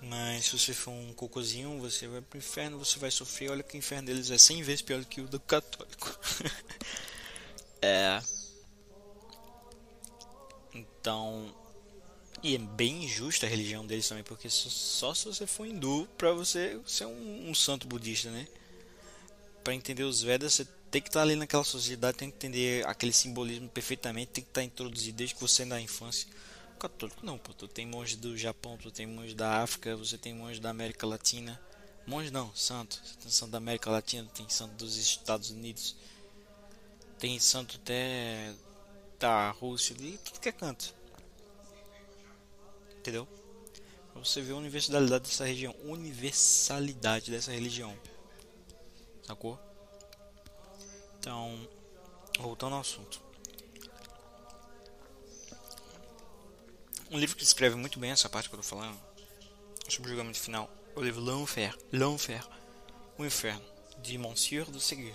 Mas se você for um cocôzinho, você vai pro inferno, você vai sofrer. Olha que o inferno deles é 100 vezes pior do que o do católico. é. Então, e é bem injusta a religião deles também, porque só se você for hindu para você ser um, um, santo budista, né? Para entender os Vedas, você tem que estar ali naquela sociedade, tem que entender aquele simbolismo perfeitamente, tem que estar introduzido desde que você é da infância. Católico não, pô, tu tem monge do Japão, tu tem monge da África, você tem monge da América Latina. Monge não, santo. Você tem santo da América Latina, tem santo dos Estados Unidos. Tem santo até da Rússia, de tudo que é canto entendeu? Pra você ver a universalidade dessa região, universalidade dessa religião, sacou? Então, voltando ao assunto. Um livro que descreve muito bem essa parte que eu tô falando sobre o julgamento final é o livro L'Enfer, L'Enfer, O Inferno, de Monsieur de Ségur,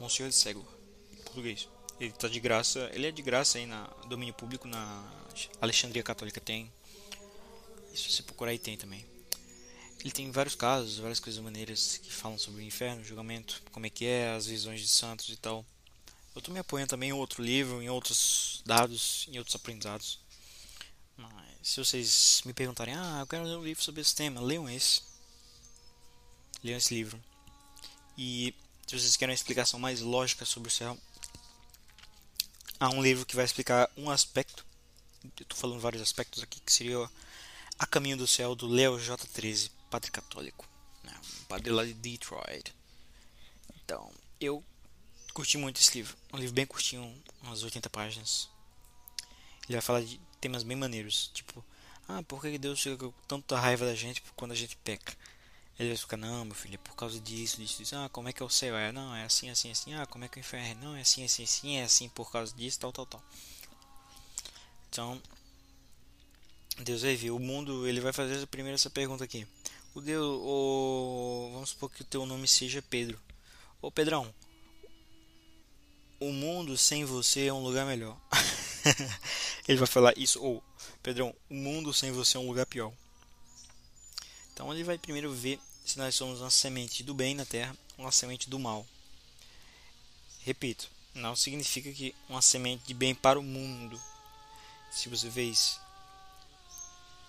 Monsieur de Ségur, em português. Ele tá de graça, ele é de graça aí na domínio público na Alexandria Católica tem isso se procurar aí tem também. Ele tem vários casos, várias coisas maneiras que falam sobre o inferno, o julgamento, como é que é, as visões de santos e tal. Eu tô me apoiando também em outro livro, em outros dados, em outros aprendizados. Mas se vocês me perguntarem, ah, eu quero ler um livro sobre esse tema, leiam esse. Leiam esse livro. E se vocês querem uma explicação mais lógica sobre o céu, há um livro que vai explicar um aspecto. Eu tô falando vários aspectos aqui, que seria a Caminho do Céu, do Leo J13, padre católico. Né? Um padre lá de Detroit. Então, eu curti muito esse livro. Um livro bem curtinho, umas 80 páginas. Ele vai falar de temas bem maneiros. Tipo, ah, por que Deus fica com tanta raiva da gente quando a gente peca? Ele vai ficar, não, meu filho, é por causa disso, disso, disso. Ah, como é que é o céu? É, não, é assim, assim, assim. Ah, como é que é o inferno? Não, é assim, assim, assim. É assim por causa disso, tal, tal, tal. Então, Deus vai ver. O mundo, ele vai fazer primeiro essa pergunta aqui. O Deus, o, vamos supor que o teu nome seja Pedro. Ô Pedrão, o mundo sem você é um lugar melhor. ele vai falar isso. Ou, Pedrão, o mundo sem você é um lugar pior. Então ele vai primeiro ver se nós somos uma semente do bem na terra uma semente do mal. Repito, não significa que uma semente de bem para o mundo. Se você vê isso.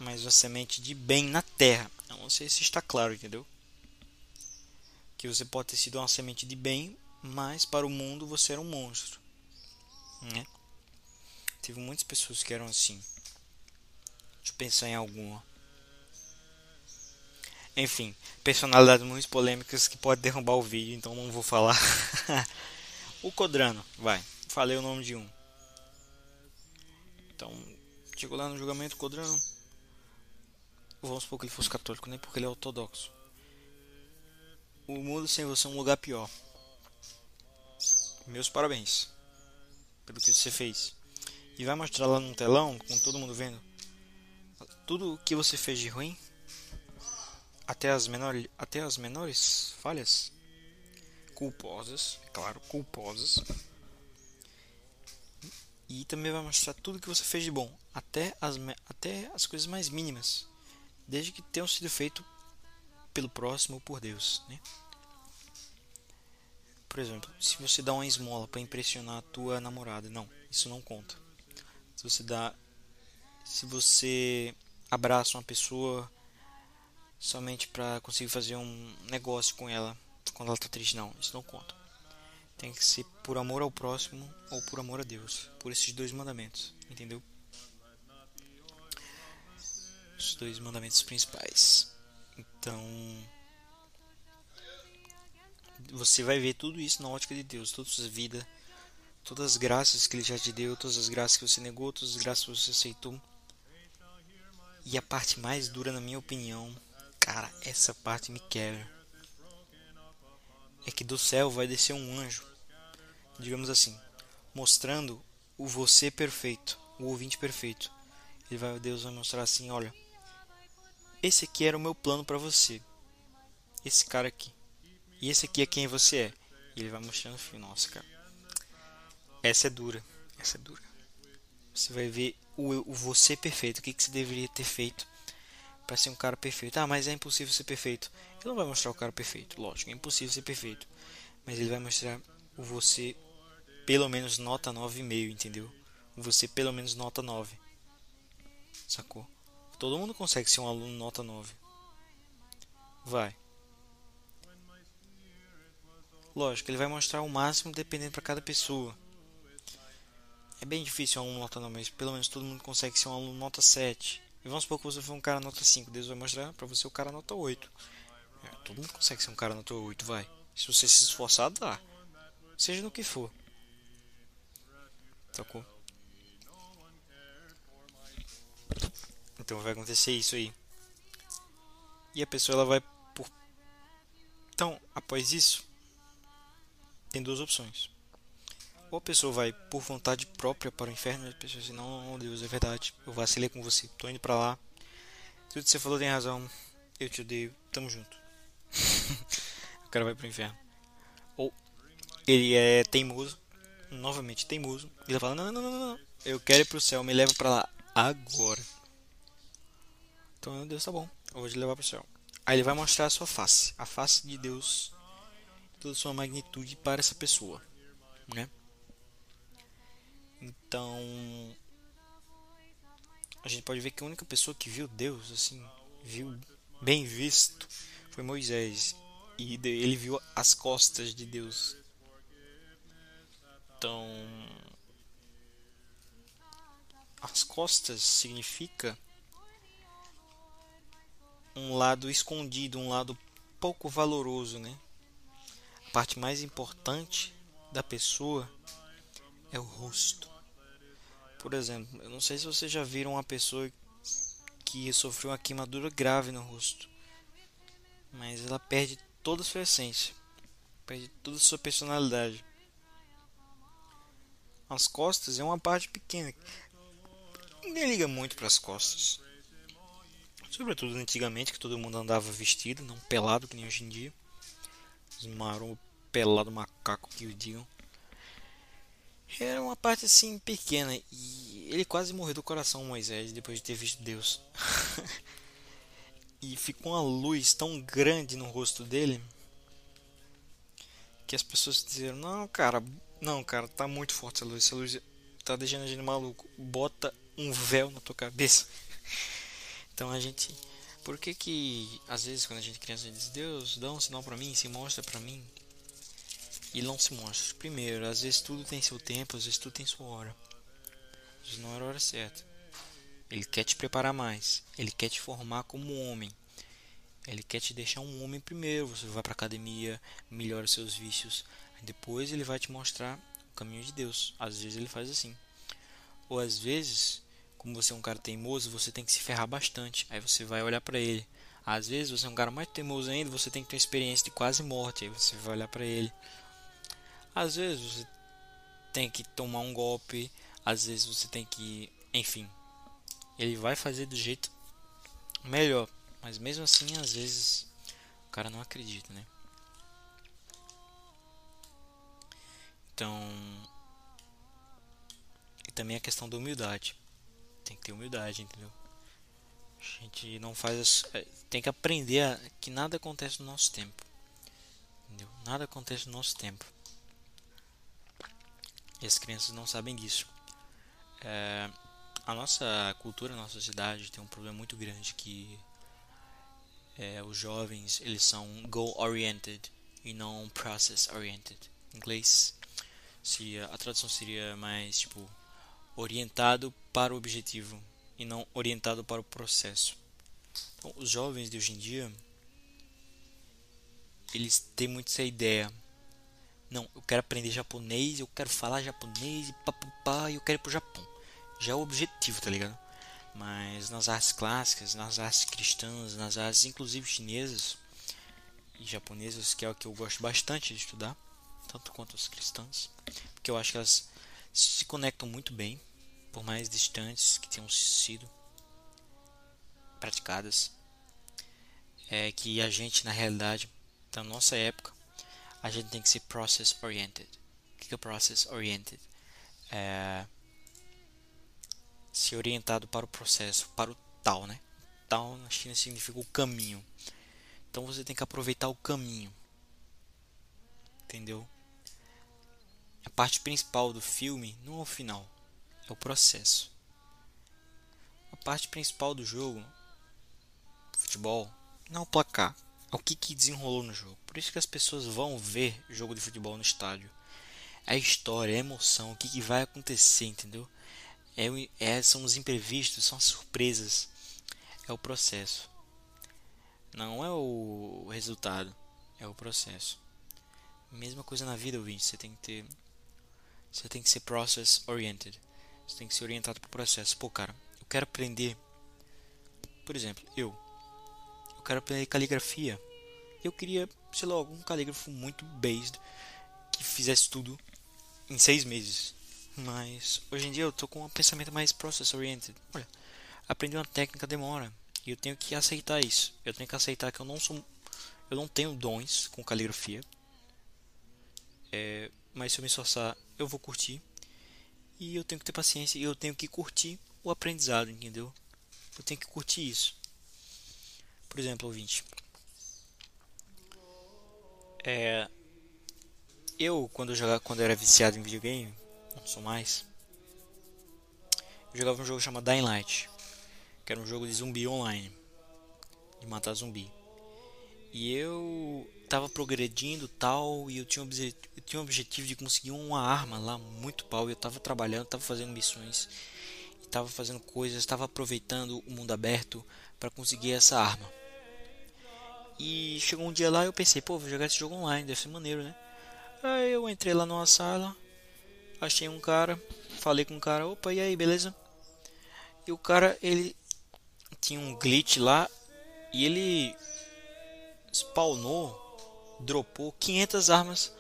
Mas uma semente de bem na terra. Não sei se está claro, entendeu? Que você pode ter sido uma semente de bem, mas para o mundo você era um monstro. Né? Tive muitas pessoas que eram assim. Deixa eu pensar em alguma. Enfim, personalidades muito polêmicas que pode derrubar o vídeo, então não vou falar. o Codrano, vai. Falei o nome de um. Então, chegou lá no julgamento, Codrano. Vamos supor que ele fosse católico, nem porque ele é ortodoxo. O mundo sem você é um lugar pior. Meus parabéns pelo que você fez. E vai mostrar lá no telão, com todo mundo vendo, tudo o que você fez de ruim até as menores, até as menores falhas culposas, claro, culposas. E também vai mostrar tudo que você fez de bom, até as, até as coisas mais mínimas, desde que tenham sido feito pelo próximo ou por Deus, né? Por exemplo, se você dá uma esmola para impressionar a tua namorada, não, isso não conta. Se você dá se você abraça uma pessoa somente para conseguir fazer um negócio com ela quando ela tá triste. Não, isso não conta. Tem que ser por amor ao próximo ou por amor a Deus. Por esses dois mandamentos, entendeu? Os dois mandamentos principais. Então, você vai ver tudo isso na ótica de Deus, toda a sua vida, todas as graças que Ele já te deu, todas as graças que você negou, todas as graças que você aceitou. E a parte mais dura, na minha opinião, Cara, essa parte me quebra. É que do céu vai descer um anjo, digamos assim, mostrando o você perfeito, o ouvinte perfeito. Ele vai, Deus vai mostrar assim, olha, esse aqui era o meu plano para você. Esse cara aqui. E esse aqui é quem você é. E ele vai mostrando o fim. Nossa, cara. Essa é dura. Essa é dura. Você vai ver o, o você perfeito. O que, que você deveria ter feito para ser um cara perfeito. Ah, mas é impossível ser perfeito. Ele não vai mostrar o cara perfeito, lógico, é impossível ser perfeito. Mas ele vai mostrar o você pelo menos nota 9,5, entendeu? O você pelo menos nota 9. Sacou? Todo mundo consegue ser um aluno nota 9. Vai. Lógico, ele vai mostrar o máximo dependendo para cada pessoa. É bem difícil um aluno nota 9, mas pelo menos todo mundo consegue ser um aluno nota 7. E vamos supor que você for um cara nota 5, Deus vai mostrar para você o cara nota 8. É, todo mundo consegue ser um cara nota 8, vai. Se você se esforçar, dá. Seja no que for. Sacou? Então vai acontecer isso aí. E a pessoa ela vai por. Então, após isso, tem duas opções. Ou a pessoa vai por vontade própria para o inferno, e a pessoa diz, assim, não, não, Deus, é verdade, eu vacilei com você, tô indo para lá. Tudo que você falou tem razão, eu te odeio, tamo junto. o cara vai pro inferno. Ou ele é teimoso, novamente teimoso, ele fala, não, não, não, não, eu quero ir pro céu, me leva para lá agora. Então Deus tá bom, eu vou te levar pro céu. Aí ele vai mostrar a sua face, a face de Deus, toda a sua magnitude para essa pessoa, né? Então, a gente pode ver que a única pessoa que viu Deus, assim, viu bem visto, foi Moisés. E ele viu as costas de Deus. Então, as costas significa um lado escondido, um lado pouco valoroso, né? A parte mais importante da pessoa é o rosto. Por exemplo, eu não sei se vocês já viram uma pessoa que sofreu uma queimadura grave no rosto, mas ela perde toda a sua essência, perde toda a sua personalidade. As costas é uma parte pequena. Ninguém liga muito para as costas. Sobretudo antigamente, que todo mundo andava vestido, não pelado que nem hoje em dia. Os marrom pelado macaco que o digam. Era uma parte assim pequena e ele quase morreu do coração, Moisés, depois de ter visto Deus. e ficou uma luz tão grande no rosto dele que as pessoas disseram, não, cara, não, cara, tá muito forte essa luz, essa luz tá deixando a gente maluco. Bota um véu na tua cabeça. então a gente. Por que que às vezes quando a gente é criança diz Deus dá um sinal para mim, se mostra para mim e não se mostra? Primeiro, às vezes tudo tem seu tempo, às vezes tudo tem sua hora. Às vezes não era a hora certa. Ele quer te preparar mais. Ele quer te formar como homem. Ele quer te deixar um homem primeiro. Você vai para academia, melhora seus vícios. Depois ele vai te mostrar o caminho de Deus. Às vezes ele faz assim. Ou às vezes, como você é um cara teimoso, você tem que se ferrar bastante. Aí você vai olhar para ele. Às vezes você é um cara mais teimoso ainda, você tem que ter uma experiência de quase morte. Aí você vai olhar para ele. Às vezes você tem que tomar um golpe. Às vezes você tem que. Enfim. Ele vai fazer do jeito melhor. Mas mesmo assim, às vezes o cara não acredita, né? Então, e também a questão da humildade. Tem que ter humildade, entendeu? A gente não faz as, é, tem que aprender a, que nada acontece no nosso tempo. Entendeu? Nada acontece no nosso tempo. E as crianças não sabem disso. É, a nossa cultura, a nossa sociedade tem um problema muito grande que é, os jovens eles são goal oriented e não process oriented. Em inglês se a tradução seria mais tipo orientado para o objetivo e não orientado para o processo. Então, os jovens de hoje em dia eles têm muito essa ideia. Não, eu quero aprender japonês, eu quero falar japonês e papapá, eu quero ir pro Japão. Já é o objetivo, tá ligado? Mas nas artes clássicas, nas artes cristãs, nas artes inclusive chinesas e japonesas, que é o que eu gosto bastante de estudar, tanto quanto as cristãs, porque eu acho que elas se conectam muito bem, por mais distantes que tenham sido praticadas. É que a gente, na realidade, da nossa época, a gente tem que ser process oriented. O que é process oriented? É ser orientado para o processo, para o tal, né? Tal na China significa o caminho. Então você tem que aproveitar o caminho. Entendeu? A parte principal do filme não é o final, é o processo. A parte principal do jogo, futebol, não é o placar, é o que, que desenrolou no jogo. Por isso que as pessoas vão ver jogo de futebol no estádio. É a história, é a emoção, o que, que vai acontecer, entendeu? É, é, são os imprevistos, são as surpresas, é o processo. Não é o resultado, é o processo. Mesma coisa na vida, ouvinte, você tem que ter você tem que ser process oriented. Você tem que ser orientado para o processo. Pô, cara, eu quero aprender. Por exemplo, eu. Eu quero aprender caligrafia. Eu queria, sei lá, algum calígrafo muito based que fizesse tudo em seis meses. Mas hoje em dia eu tô com um pensamento mais process oriented. Olha, aprender uma técnica demora. E eu tenho que aceitar isso. Eu tenho que aceitar que eu não sou. Eu não tenho dons com caligrafia. É, mas se eu me esforçar, eu vou curtir. E eu tenho que ter paciência e eu tenho que curtir o aprendizado, entendeu? Eu tenho que curtir isso. Por exemplo, ouvinte. É, eu, quando eu, jogava, quando eu era viciado em videogame, não sou mais. Eu jogava um jogo chamado Dying Light, que era um jogo de zumbi online, de matar zumbi. E eu tava progredindo tal, e eu tinha, eu tinha um objetivo de conseguir uma arma lá muito pau. Eu tava trabalhando, tava fazendo missões, tava fazendo coisas, estava aproveitando o mundo aberto para conseguir essa arma. E chegou um dia lá eu pensei, pô, vou jogar esse jogo online, deve ser maneiro, né? Aí eu entrei lá numa sala, achei um cara, falei com o cara, opa, e aí, beleza? E o cara, ele tinha um glitch lá e ele spawnou, dropou 500 armas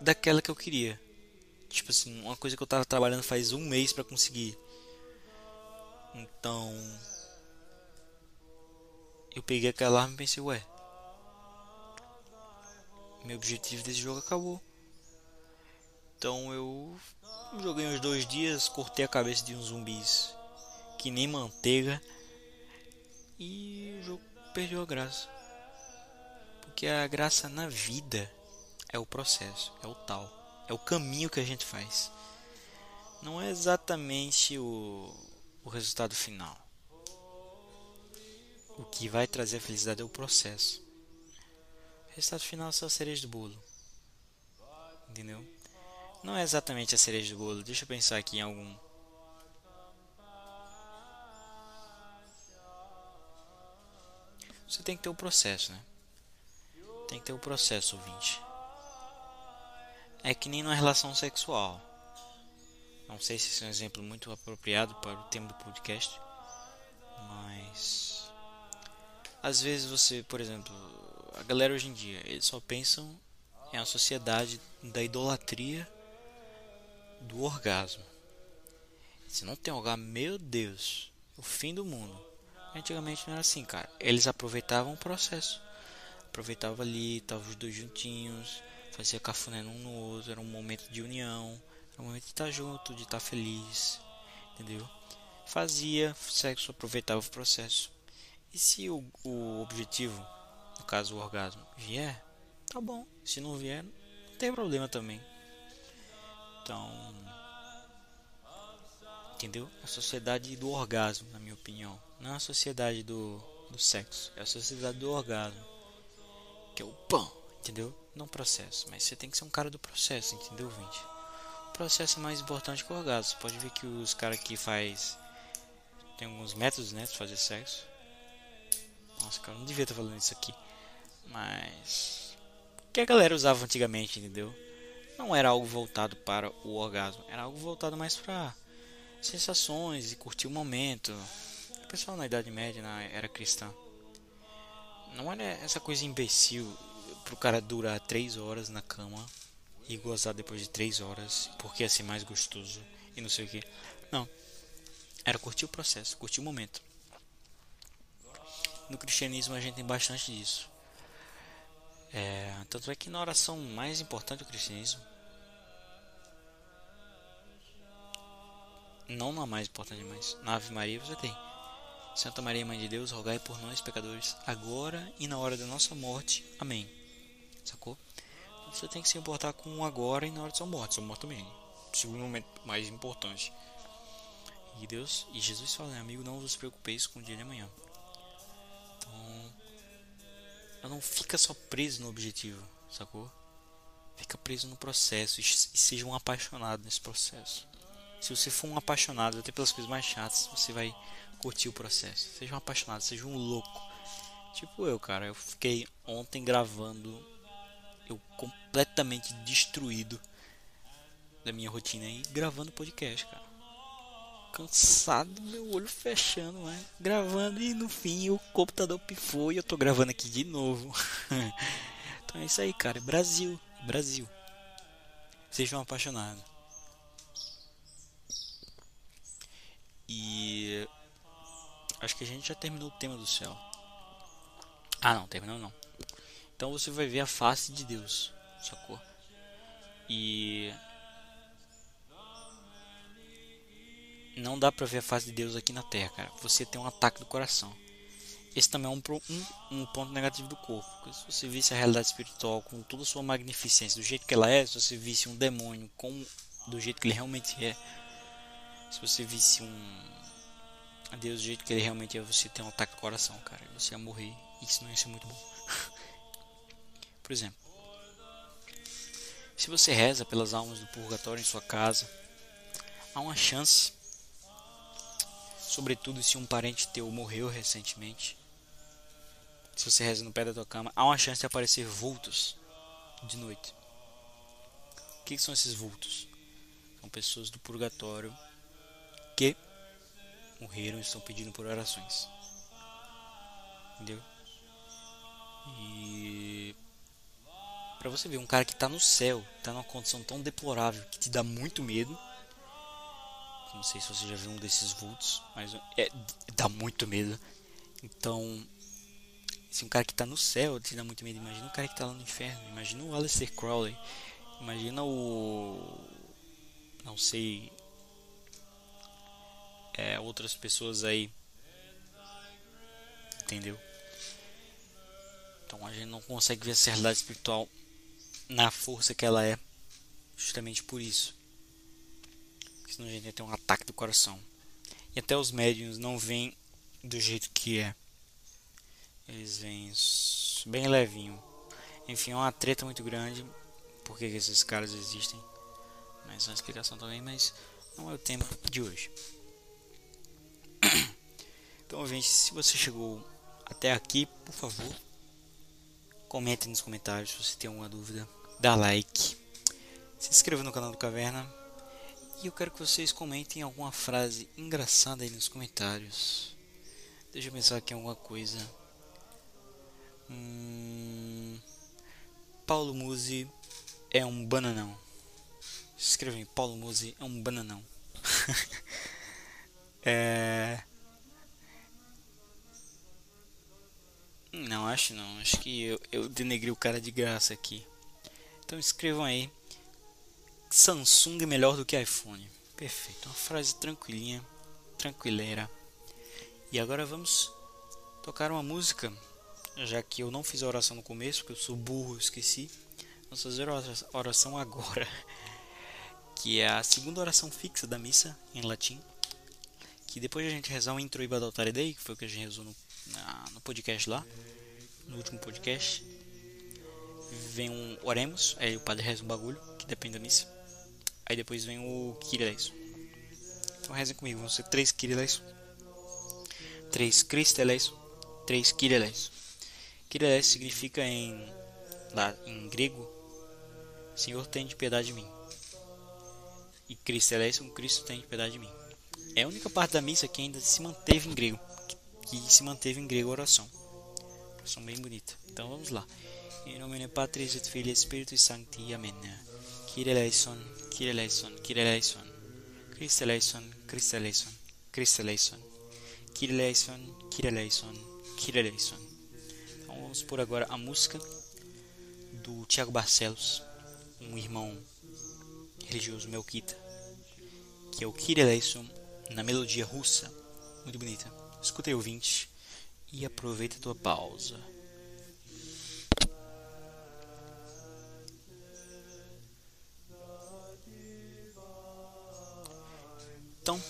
daquela que eu queria. Tipo assim, uma coisa que eu tava trabalhando faz um mês para conseguir. Então, eu peguei aquela arma e pensei, ué, meu objetivo desse jogo acabou. Então eu joguei uns dois dias, cortei a cabeça de uns zumbis que nem manteiga e o jogo perdeu a graça. Porque a graça na vida, é o processo, é o tal, é o caminho que a gente faz. Não é exatamente o, o resultado final. O que vai trazer a felicidade é o processo. O resultado final é só a cereja do bolo. Entendeu? Não é exatamente a cereja do bolo. Deixa eu pensar aqui em algum. Você tem que ter o processo, né? Tem que ter o processo, ouvinte. É que nem na relação sexual. Não sei se esse é um exemplo muito apropriado para o tema do podcast. Mas. Às vezes você, por exemplo, a galera hoje em dia, eles só pensam em uma sociedade da idolatria do orgasmo. Se não tem orgasmo, meu Deus, o fim do mundo. Antigamente não era assim, cara. Eles aproveitavam o processo. Aproveitavam ali, estavam os dois juntinhos, fazia cafuné um no outro, era um momento de união, era um momento de estar junto, de estar feliz, entendeu? Fazia sexo, aproveitava o processo. E se o, o objetivo, no caso o orgasmo, vier, tá bom. Se não vier, não tem problema também. Então, entendeu? A sociedade do orgasmo, na minha opinião, não a sociedade do, do sexo, é a sociedade do orgasmo, que é o pão, entendeu? Não processo, mas você tem que ser um cara do processo, entendeu, gente? O processo é mais importante que o orgasmo. Pode ver que os caras que faz tem alguns métodos, né, de fazer sexo. Nossa, cara, não devia estar falando isso aqui, mas que a galera usava antigamente, entendeu? Não era algo voltado para o orgasmo, era algo voltado mais para sensações e curtir o momento. O pessoal na Idade Média na era cristã não era essa coisa imbecil pro cara durar três horas na cama e gozar depois de três horas porque ia ser mais gostoso e não sei o que. Não, era curtir o processo, curtir o momento. No cristianismo a gente tem bastante disso. É, tanto é que na oração mais importante do cristianismo, não na mais importante, mas na Ave Maria você tem Santa Maria, Mãe de Deus, rogai por nós, pecadores, agora e na hora da nossa morte. Amém. Sacou? Você tem que se importar com o agora e na hora de sua morte. Sua morte também. Segundo momento mais importante. E Deus e Jesus fala, amigo, não vos preocupeis com o dia de amanhã. Então, não fica só preso no objetivo, sacou? Fica preso no processo e seja um apaixonado nesse processo. Se você for um apaixonado até pelas coisas mais chatas, você vai curtir o processo. Seja um apaixonado, seja um louco. Tipo eu, cara. Eu fiquei ontem gravando. Eu completamente destruído da minha rotina e gravando podcast, cara. Cansado, meu olho fechando, né? Gravando e no fim o computador pifou e eu tô gravando aqui de novo. então é isso aí, cara. Brasil, Brasil. Seja um E acho que a gente já terminou o tema do céu. Ah, não, terminou não. Então você vai ver a face de Deus, sacou? E não dá pra ver a face de Deus aqui na Terra, cara. Você tem um ataque do coração. Esse também é um, um, um ponto negativo do corpo. Porque se você visse a realidade espiritual com toda a sua magnificência, do jeito que ela é, se você visse um demônio com, do jeito que ele realmente é, se você visse um Deus do jeito que ele realmente é, você tem um ataque do coração, cara. Você ia morrer. Isso não ia ser muito bom. Por exemplo, se você reza pelas almas do purgatório em sua casa, há uma chance, sobretudo se um parente teu morreu recentemente, se você reza no pé da tua cama, há uma chance de aparecer vultos de noite. O que são esses vultos? São pessoas do purgatório morreram e estão pedindo por orações. Entendeu? E para você ver um cara que está no céu, está numa condição tão deplorável que te dá muito medo. Não sei se você já viu um desses vultos, mas é, dá muito medo. Então, se um cara que está no céu te dá muito medo, imagina um cara que está lá no inferno. Imagina o Aleister Crowley. Imagina o não sei é, outras pessoas aí. Entendeu? Então a gente não consegue ver a realidade espiritual na força que ela é, justamente por isso. Porque senão a gente ter um ataque do coração. E até os médiums não vêm do jeito que é. Eles vêm bem levinho. Enfim, é uma treta muito grande. Por que esses caras existem? Mas uma explicação também, mas não é o tema de hoje. Então, gente, se você chegou até aqui, por favor, comente nos comentários se você tem alguma dúvida, dá like, se inscreva no canal do Caverna e eu quero que vocês comentem alguma frase engraçada aí nos comentários. Deixa eu pensar aqui em alguma coisa. Hum, Paulo Musi é um bananão. Escreva em Paulo Musi é um bananão. é... Não, acho não. Acho que eu, eu denegri o cara de graça aqui. Então escrevam aí. Samsung é melhor do que iPhone. Perfeito. Uma frase tranquilinha, tranquileira. E agora vamos tocar uma música. Já que eu não fiz a oração no começo, porque eu sou burro, esqueci. Vamos fazer a oração agora. Que é a segunda oração fixa da missa em latim. Que depois a gente rezar o intro e Badaltare Dei, que foi o que a gente rezou no na, no podcast lá, no último podcast. Vem um Oremos, aí o padre reza um bagulho, que depende da missa. Aí depois vem o Kyrieleison. Então rezem comigo, vão ser três Kyrieleison, três Christeleison, três Kyrieleison. Kyrieleison significa em, lá, em grego, Senhor tem de piedade de mim. E Christeleison, Cristo tem de piedade de mim. É a única parte da missa que ainda se manteve em grego que se manteve em grego a oração. Oração bem bonita. Então vamos lá. Em nome de Patris et Filii Spiritus Sancti. Amém. Kyrie eleison, Kyrie eleison, Kyrie eleison. Christe eleison, Christe eleison, Christe eleison. Kyrie eleison, Kyrie eleison, Kyrie eleison. Então vamos por agora a música do Tiago Barcelos, um irmão religioso melquita, que é o Kyrie eleison na melodia russa, muito bonita. Escuta aí, ouvinte, e aproveita a tua pausa. Então,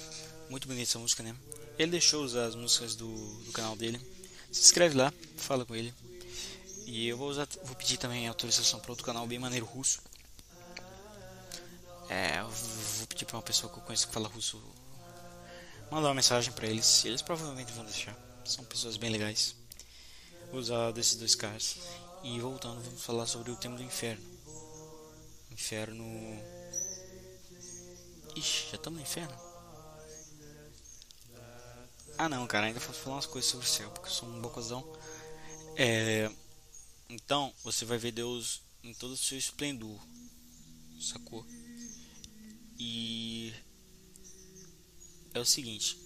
muito bonita essa música, né? Ele deixou usar as músicas do, do canal dele. Se inscreve lá, fala com ele. E eu vou usar, vou pedir também autorização para outro canal bem maneiro russo. É, vou pedir para uma pessoa que eu conheço que fala russo mandar uma mensagem para eles. Eles provavelmente vão deixar. São pessoas bem legais. Vou usar desses dois caras. E voltando, vamos falar sobre o tema do inferno. Inferno. Ixi, já estamos no inferno? Ah não, cara, ainda falta falar umas coisas sobre o céu, porque eu sou um bocozão. É... Então, você vai ver Deus em todo o seu esplendor. Sacou? E é o seguinte: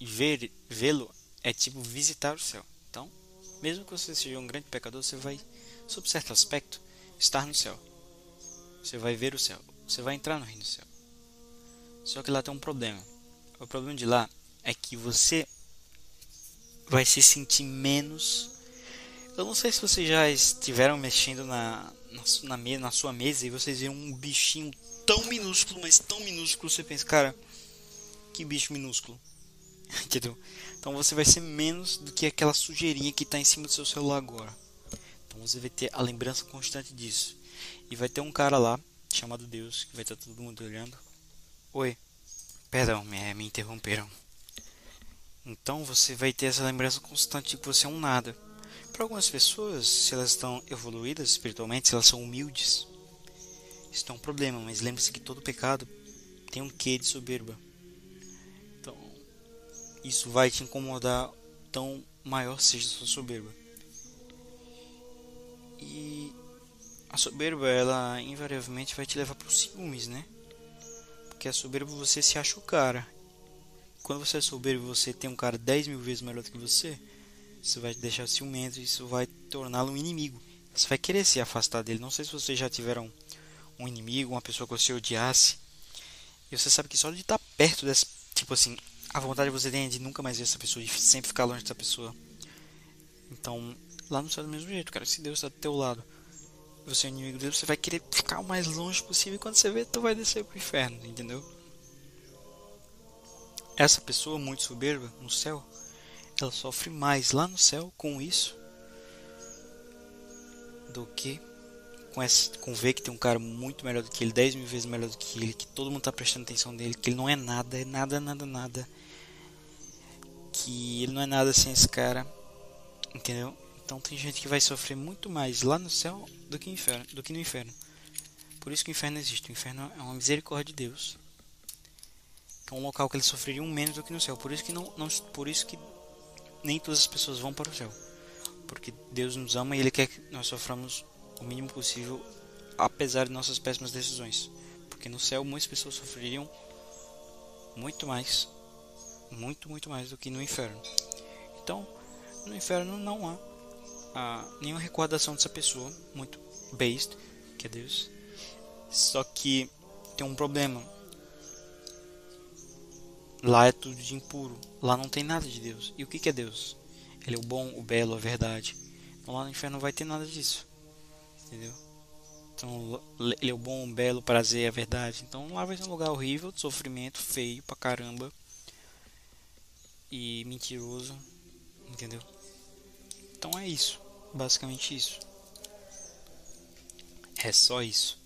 ver, vê-lo é tipo visitar o céu. Então, mesmo que você seja um grande pecador, você vai, sob certo aspecto, estar no céu. Você vai ver o céu. Você vai entrar no reino do céu. Só que lá tem um problema. O problema de lá é que você vai se sentir menos. Eu não sei se vocês já estiveram mexendo na, na, na, na sua mesa e vocês viram um bichinho tão minúsculo, mas tão minúsculo, você pensa, cara que bicho minúsculo. Entendeu? Então você vai ser menos do que aquela sujeirinha que está em cima do seu celular agora. Então você vai ter a lembrança constante disso. E vai ter um cara lá, chamado Deus, que vai estar todo mundo olhando. Oi, perdão, me, me interromperam. Então você vai ter essa lembrança constante de que você é um nada. Para algumas pessoas, se elas estão evoluídas espiritualmente, se elas são humildes, isso é um problema, mas lembre-se que todo pecado tem um quê de soberba isso vai te incomodar tão maior seja a sua soberba. E a soberba, ela invariavelmente vai te levar para os ciúmes, né? Porque a soberba você se acha o cara. Quando você é soberbo você tem um cara 10 mil vezes melhor do que você, você vai te deixar ciumento isso vai torná-lo um inimigo. Você vai querer se afastar dele. Não sei se vocês já tiveram um inimigo, uma pessoa que você odiasse. E você sabe que só de estar perto dessa, tipo assim, a vontade que você tem é de nunca mais ver essa pessoa, de sempre ficar longe dessa pessoa. Então, lá no céu é do mesmo jeito, cara. Se Deus está do teu lado, você é inimigo de Deus, você vai querer ficar o mais longe possível e quando você vê, tu vai descer pro inferno, entendeu? Essa pessoa muito soberba no céu, ela sofre mais lá no céu com isso do que com, com ver que tem um cara muito melhor do que ele, 10 mil vezes melhor do que ele, que todo mundo tá prestando atenção nele, que ele não é nada, é nada, nada, nada. Que ele não é nada sem esse cara. Entendeu? Então tem gente que vai sofrer muito mais lá no céu do que, inferno, do que no inferno. Por isso que o inferno existe. O inferno é uma misericórdia de Deus. É um local que eles sofreriam menos do que no céu. Por isso que não, não por isso que nem todas as pessoas vão para o céu. Porque Deus nos ama e ele quer que nós soframos o mínimo possível apesar de nossas péssimas decisões. Porque no céu muitas pessoas sofreriam muito mais, muito, muito mais do que no inferno. Então, no inferno não há, há nenhuma recordação dessa pessoa, muito based, que é Deus. Só que tem um problema. Lá é tudo de impuro. Lá não tem nada de Deus. E o que, que é Deus? Ele é o bom, o belo, a verdade. Então lá no inferno não vai ter nada disso. Entendeu? Então ele é o bom, o belo, o prazer, a verdade. Então lá vai ser um lugar horrível, de sofrimento, feio pra caramba. E mentiroso. Entendeu? Então é isso. Basicamente isso. É só isso.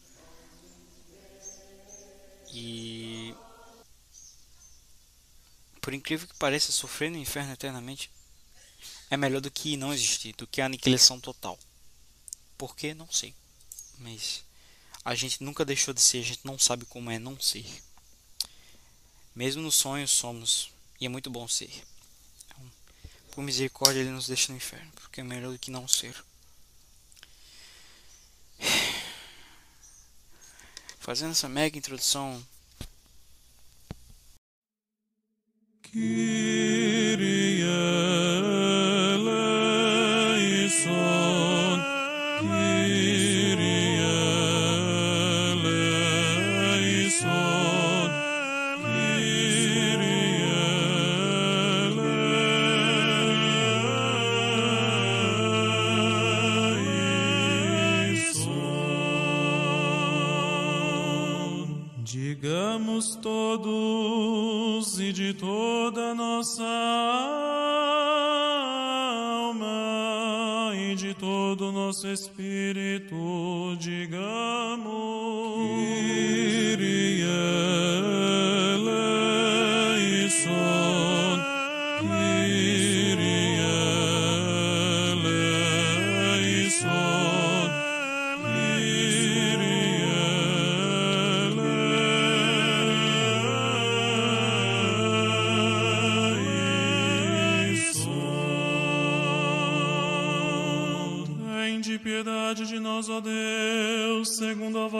E por incrível que pareça, sofrer no inferno eternamente é melhor do que não existir, do que a aniquilação total. Por que? Não sei. Mas a gente nunca deixou de ser, a gente não sabe como é não ser. Mesmo nos sonhos somos, e é muito bom ser. Então, por misericórdia, ele nos deixa no inferno, porque é melhor do que não ser. Fazendo essa mega introdução. Digamos espírito, digamos.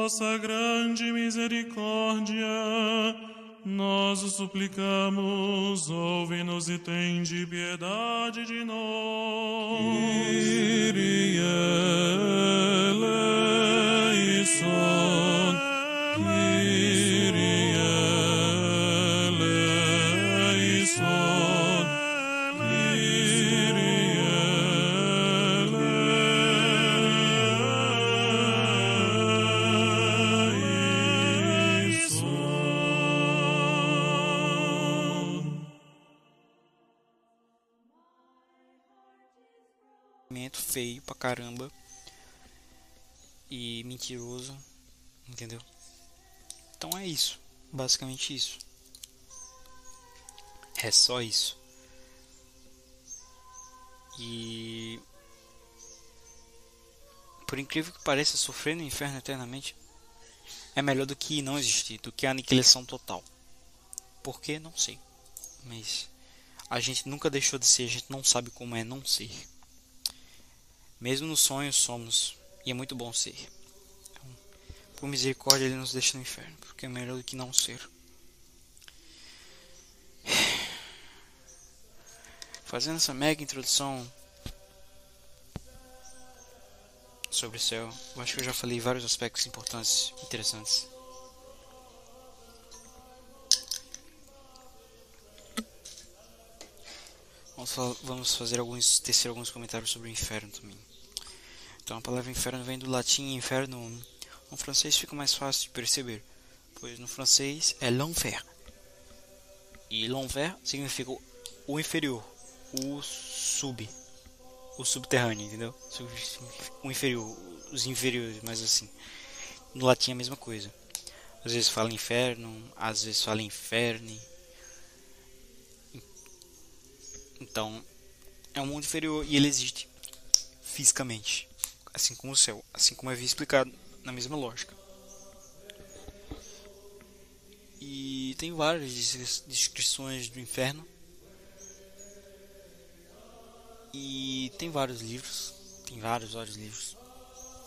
Vossa grande misericórdia. Nós o suplicamos, ouve-nos e tende piedade de nós. Kyrie caramba e mentiroso, entendeu? Então é isso, basicamente isso. É só isso. E por incrível que pareça, sofrer no inferno eternamente é melhor do que não existir, do que a aniquilação total. Por que? Não sei. Mas a gente nunca deixou de ser, a gente não sabe como é não ser. Mesmo nos sonhos somos, e é muito bom ser. Então, por misericórdia, ele nos deixa no inferno, porque é melhor do que não ser. Fazendo essa mega introdução sobre o céu, eu acho que eu já falei vários aspectos importantes, interessantes. Vamos, fa- vamos fazer alguns, tecer alguns comentários sobre o inferno também. Então a palavra inferno vem do latim inferno. No francês fica mais fácil de perceber, pois no francês é l'enfer. E l'enfer significa o inferior, o sub, o subterrâneo, entendeu? O inferior, os inferiores, mas assim. No latim é a mesma coisa. Às vezes fala inferno, às vezes fala inferno. Então, é um mundo inferior e ele existe fisicamente, assim como o céu, assim como havia explicado na mesma lógica. E tem várias descrições do inferno. E tem vários livros, tem vários, vários livros.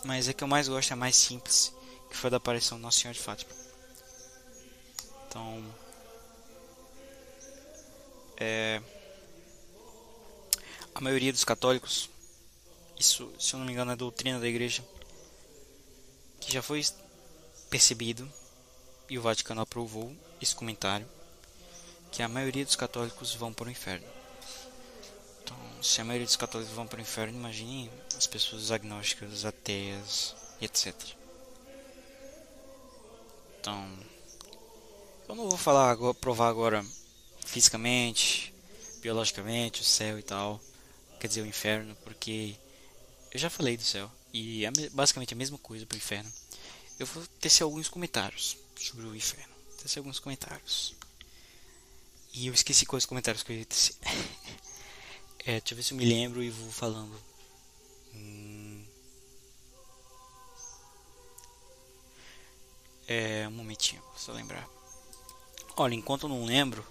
Mas a que eu mais gosto é a mais simples, que foi da aparição do Nosso Senhor de Fátima. Então, é, a maioria dos católicos, isso, se eu não me engano, é doutrina da igreja, que já foi percebido e o Vaticano aprovou esse comentário, que a maioria dos católicos vão para o inferno. Então, se a maioria dos católicos vão para o inferno, imagine as pessoas agnósticas, ateias, etc. Então, eu não vou falar agora, provar agora fisicamente, biologicamente, o céu e tal, quer dizer, o inferno, porque eu já falei do céu e é basicamente a mesma coisa para o inferno. Eu vou tecer alguns comentários sobre o inferno, tecer alguns comentários. E eu esqueci quais comentários que eu ia tecer. é, deixa eu ver se eu me lembro e vou falando. Hum... É, um momentinho, só lembrar. Olha, enquanto eu não lembro,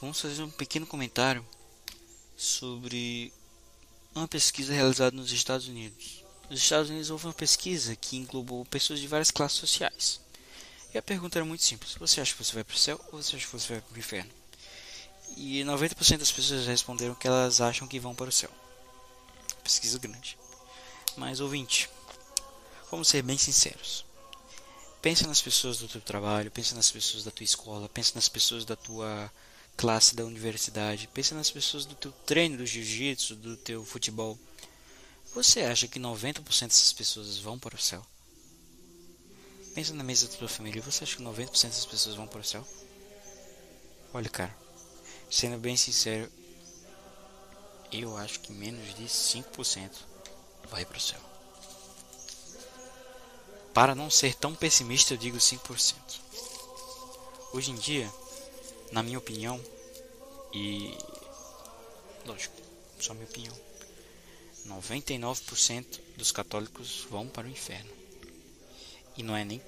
vamos fazer um pequeno comentário sobre uma pesquisa realizada nos Estados Unidos. Nos Estados Unidos houve uma pesquisa que englobou pessoas de várias classes sociais. E a pergunta era muito simples: você acha que você vai para o céu ou você acha que você vai para o inferno? E 90% das pessoas responderam que elas acham que vão para o céu. Pesquisa grande. Mas ouvinte, vamos ser bem sinceros. Pensa nas pessoas do teu trabalho, pensa nas pessoas da tua escola, pensa nas pessoas da tua classe da universidade, pensa nas pessoas do teu treino do jiu-jitsu, do teu futebol. Você acha que 90% dessas pessoas vão para o céu? Pensa na mesa da tua família, você acha que 90% dessas pessoas vão para o céu? Olha, cara, sendo bem sincero, eu acho que menos de 5% vai para o céu. Para não ser tão pessimista, eu digo 5%. Hoje em dia, na minha opinião, e lógico, só minha opinião, 99% dos católicos vão para o inferno. E não é nem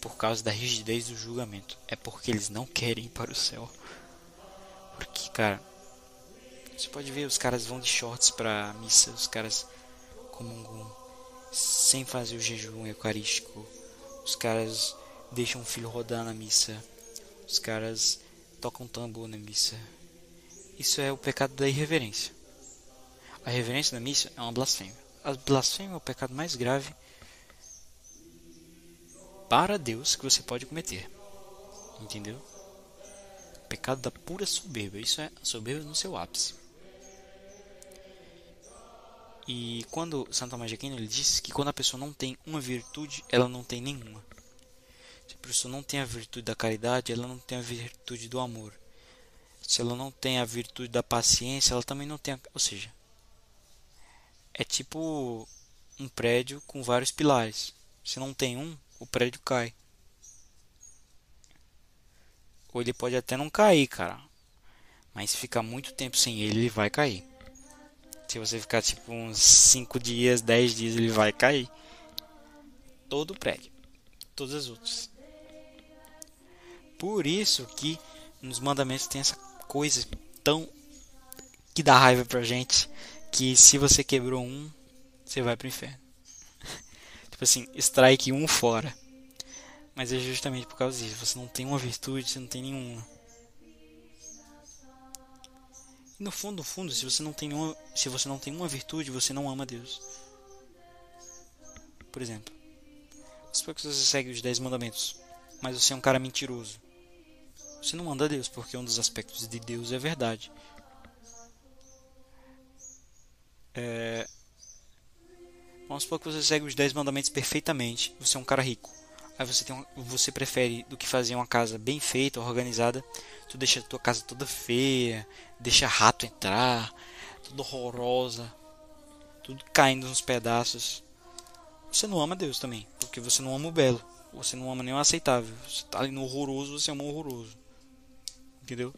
por causa da rigidez do julgamento, é porque eles não querem ir para o céu. Porque, cara, você pode ver, os caras vão de shorts para missa, os caras comungam sem fazer o jejum eucarístico, os caras deixam o filho rodar na missa, os caras tocam tambor na missa. Isso é o pecado da irreverência. A reverência na missa é uma blasfêmia. A blasfêmia é o pecado mais grave para Deus que você pode cometer. Entendeu? Pecado da pura soberba. Isso é soberba no seu ápice. E quando Santo Tomás de Aquino ele diz que quando a pessoa não tem uma virtude, ela não tem nenhuma. Se a pessoa não tem a virtude da caridade, ela não tem a virtude do amor. Se ela não tem a virtude da paciência, ela também não tem. A... Ou seja, é tipo um prédio com vários pilares. Se não tem um, o prédio cai. Ou ele pode até não cair, cara. Mas se ficar muito tempo sem ele, ele vai cair. Se você ficar tipo uns 5 dias, 10 dias, ele vai cair. Todo o prédio. Todas as outras. Por isso que nos mandamentos tem essa coisa tão que dá raiva pra gente, que se você quebrou um, você vai pro inferno. tipo assim, strike um fora. Mas é justamente por causa disso, você não tem uma virtude, você não tem nenhuma. E no fundo, no fundo, se você não tem uma, se você não tem uma virtude, você não ama Deus. Por exemplo, supor que você segue os 10 mandamentos, mas você é um cara mentiroso. Você não manda Deus, porque um dos aspectos de Deus é verdade. É... Vamos supor que você segue os 10 mandamentos perfeitamente. Você é um cara rico. Aí você tem um, você prefere do que fazer uma casa bem feita, organizada. Tu deixa a tua casa toda feia, deixa rato entrar, tudo horrorosa, tudo caindo nos pedaços. Você não ama Deus também, porque você não ama o belo. Você não ama nem o aceitável. Você tá ali no horroroso, você ama o horroroso. Entendeu?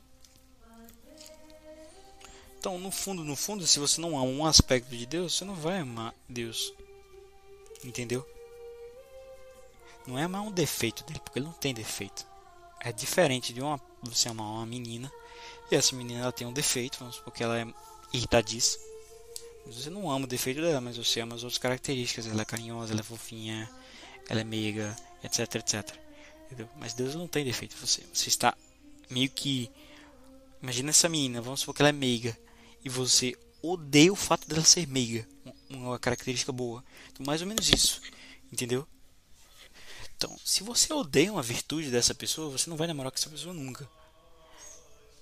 Então, no fundo, no fundo, se você não ama um aspecto de Deus, você não vai amar Deus. Entendeu? Não é amar um defeito dele, porque ele não tem defeito. É diferente de uma, você amar uma menina e essa menina ela tem um defeito, vamos supor que ela é irritadiça. Você não ama o defeito dela, mas você ama as outras características. Ela é carinhosa, ela é fofinha, ela é meiga, etc, etc. Entendeu? Mas Deus não tem defeito. Você, você está meio que. Imagina essa menina, vamos supor que ela é meiga e você odeia o fato dela ser meiga, uma característica boa. Então, mais ou menos isso, entendeu? Então, se você odeia uma virtude dessa pessoa, você não vai namorar com essa pessoa nunca.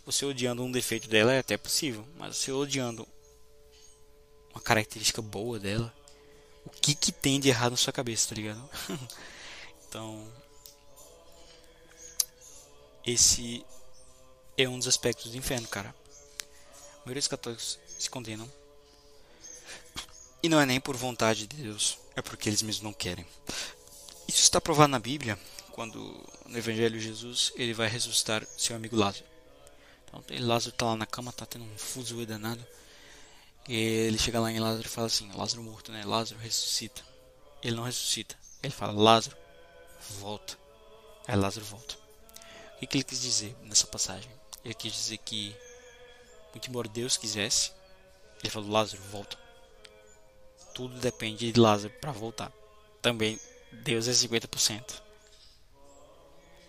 Você odiando um defeito dela é até possível, mas você odiando uma característica boa dela, o que que tem de errado na sua cabeça, tá ligado? então, esse é um dos aspectos do inferno, cara maioria dos católicos se condenam. E não é nem por vontade de Deus, é porque eles mesmos não querem. Isso está provado na Bíblia, quando no Evangelho Jesus ele vai ressuscitar seu amigo Lázaro. Então Lázaro está lá na cama, está tendo um fuso danado. E ele chega lá em Lázaro e fala assim: Lázaro morto, né? Lázaro ressuscita. Ele não ressuscita. Ele fala: Lázaro, volta. Aí Lázaro volta. O que ele quis dizer nessa passagem? Ele quis dizer que muito embora Deus quisesse, ele falou: Lázaro, volta. Tudo depende de Lázaro para voltar. Também Deus é 50%.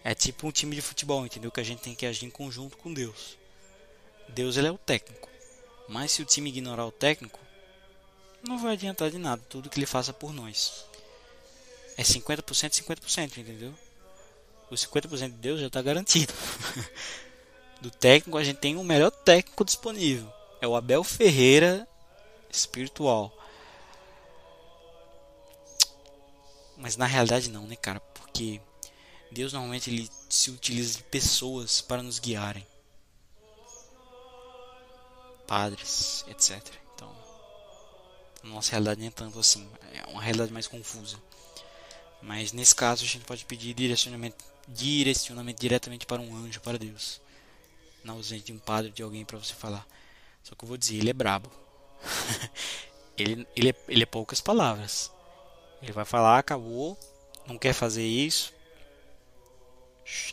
É tipo um time de futebol, entendeu? Que a gente tem que agir em conjunto com Deus. Deus ele é o técnico. Mas se o time ignorar o técnico, não vai adiantar de nada tudo que ele faça por nós. É 50%, 50%, entendeu? O 50% de Deus já está garantido. do técnico, a gente tem o melhor técnico disponível. É o Abel Ferreira espiritual. Mas na realidade não, né, cara? Porque Deus normalmente ele se utiliza de pessoas para nos guiarem. Padres, etc. Então, a nossa realidade nem é tanto assim. É uma realidade mais confusa. Mas nesse caso a gente pode pedir direcionamento, direcionamento diretamente para um anjo, para Deus na ausência de um padre, de alguém para você falar. Só que eu vou dizer, ele é brabo. ele, ele, é, ele é poucas palavras. Ele vai falar, acabou, não quer fazer isso,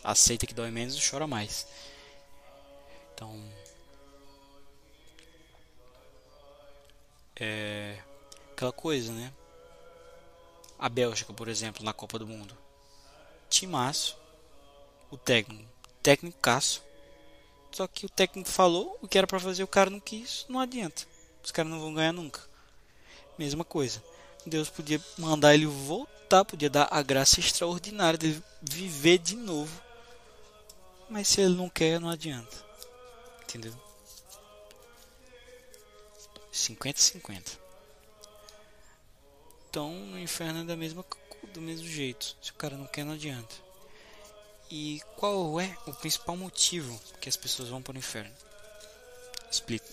aceita que dói menos e chora mais. Então, é aquela coisa, né? A Bélgica, por exemplo, na Copa do Mundo. Timaço. O técnico, técnico Caço. Só que o técnico falou o que era para fazer, o cara não quis, não adianta. Os caras não vão ganhar nunca. Mesma coisa. Deus podia mandar ele voltar, podia dar a graça extraordinária dele viver de novo. Mas se ele não quer, não adianta. Entendeu? 50-50. Então, no inferno é da mesma, do mesmo jeito. Se o cara não quer, não adianta. E qual é o principal motivo que as pessoas vão para o inferno? Explico.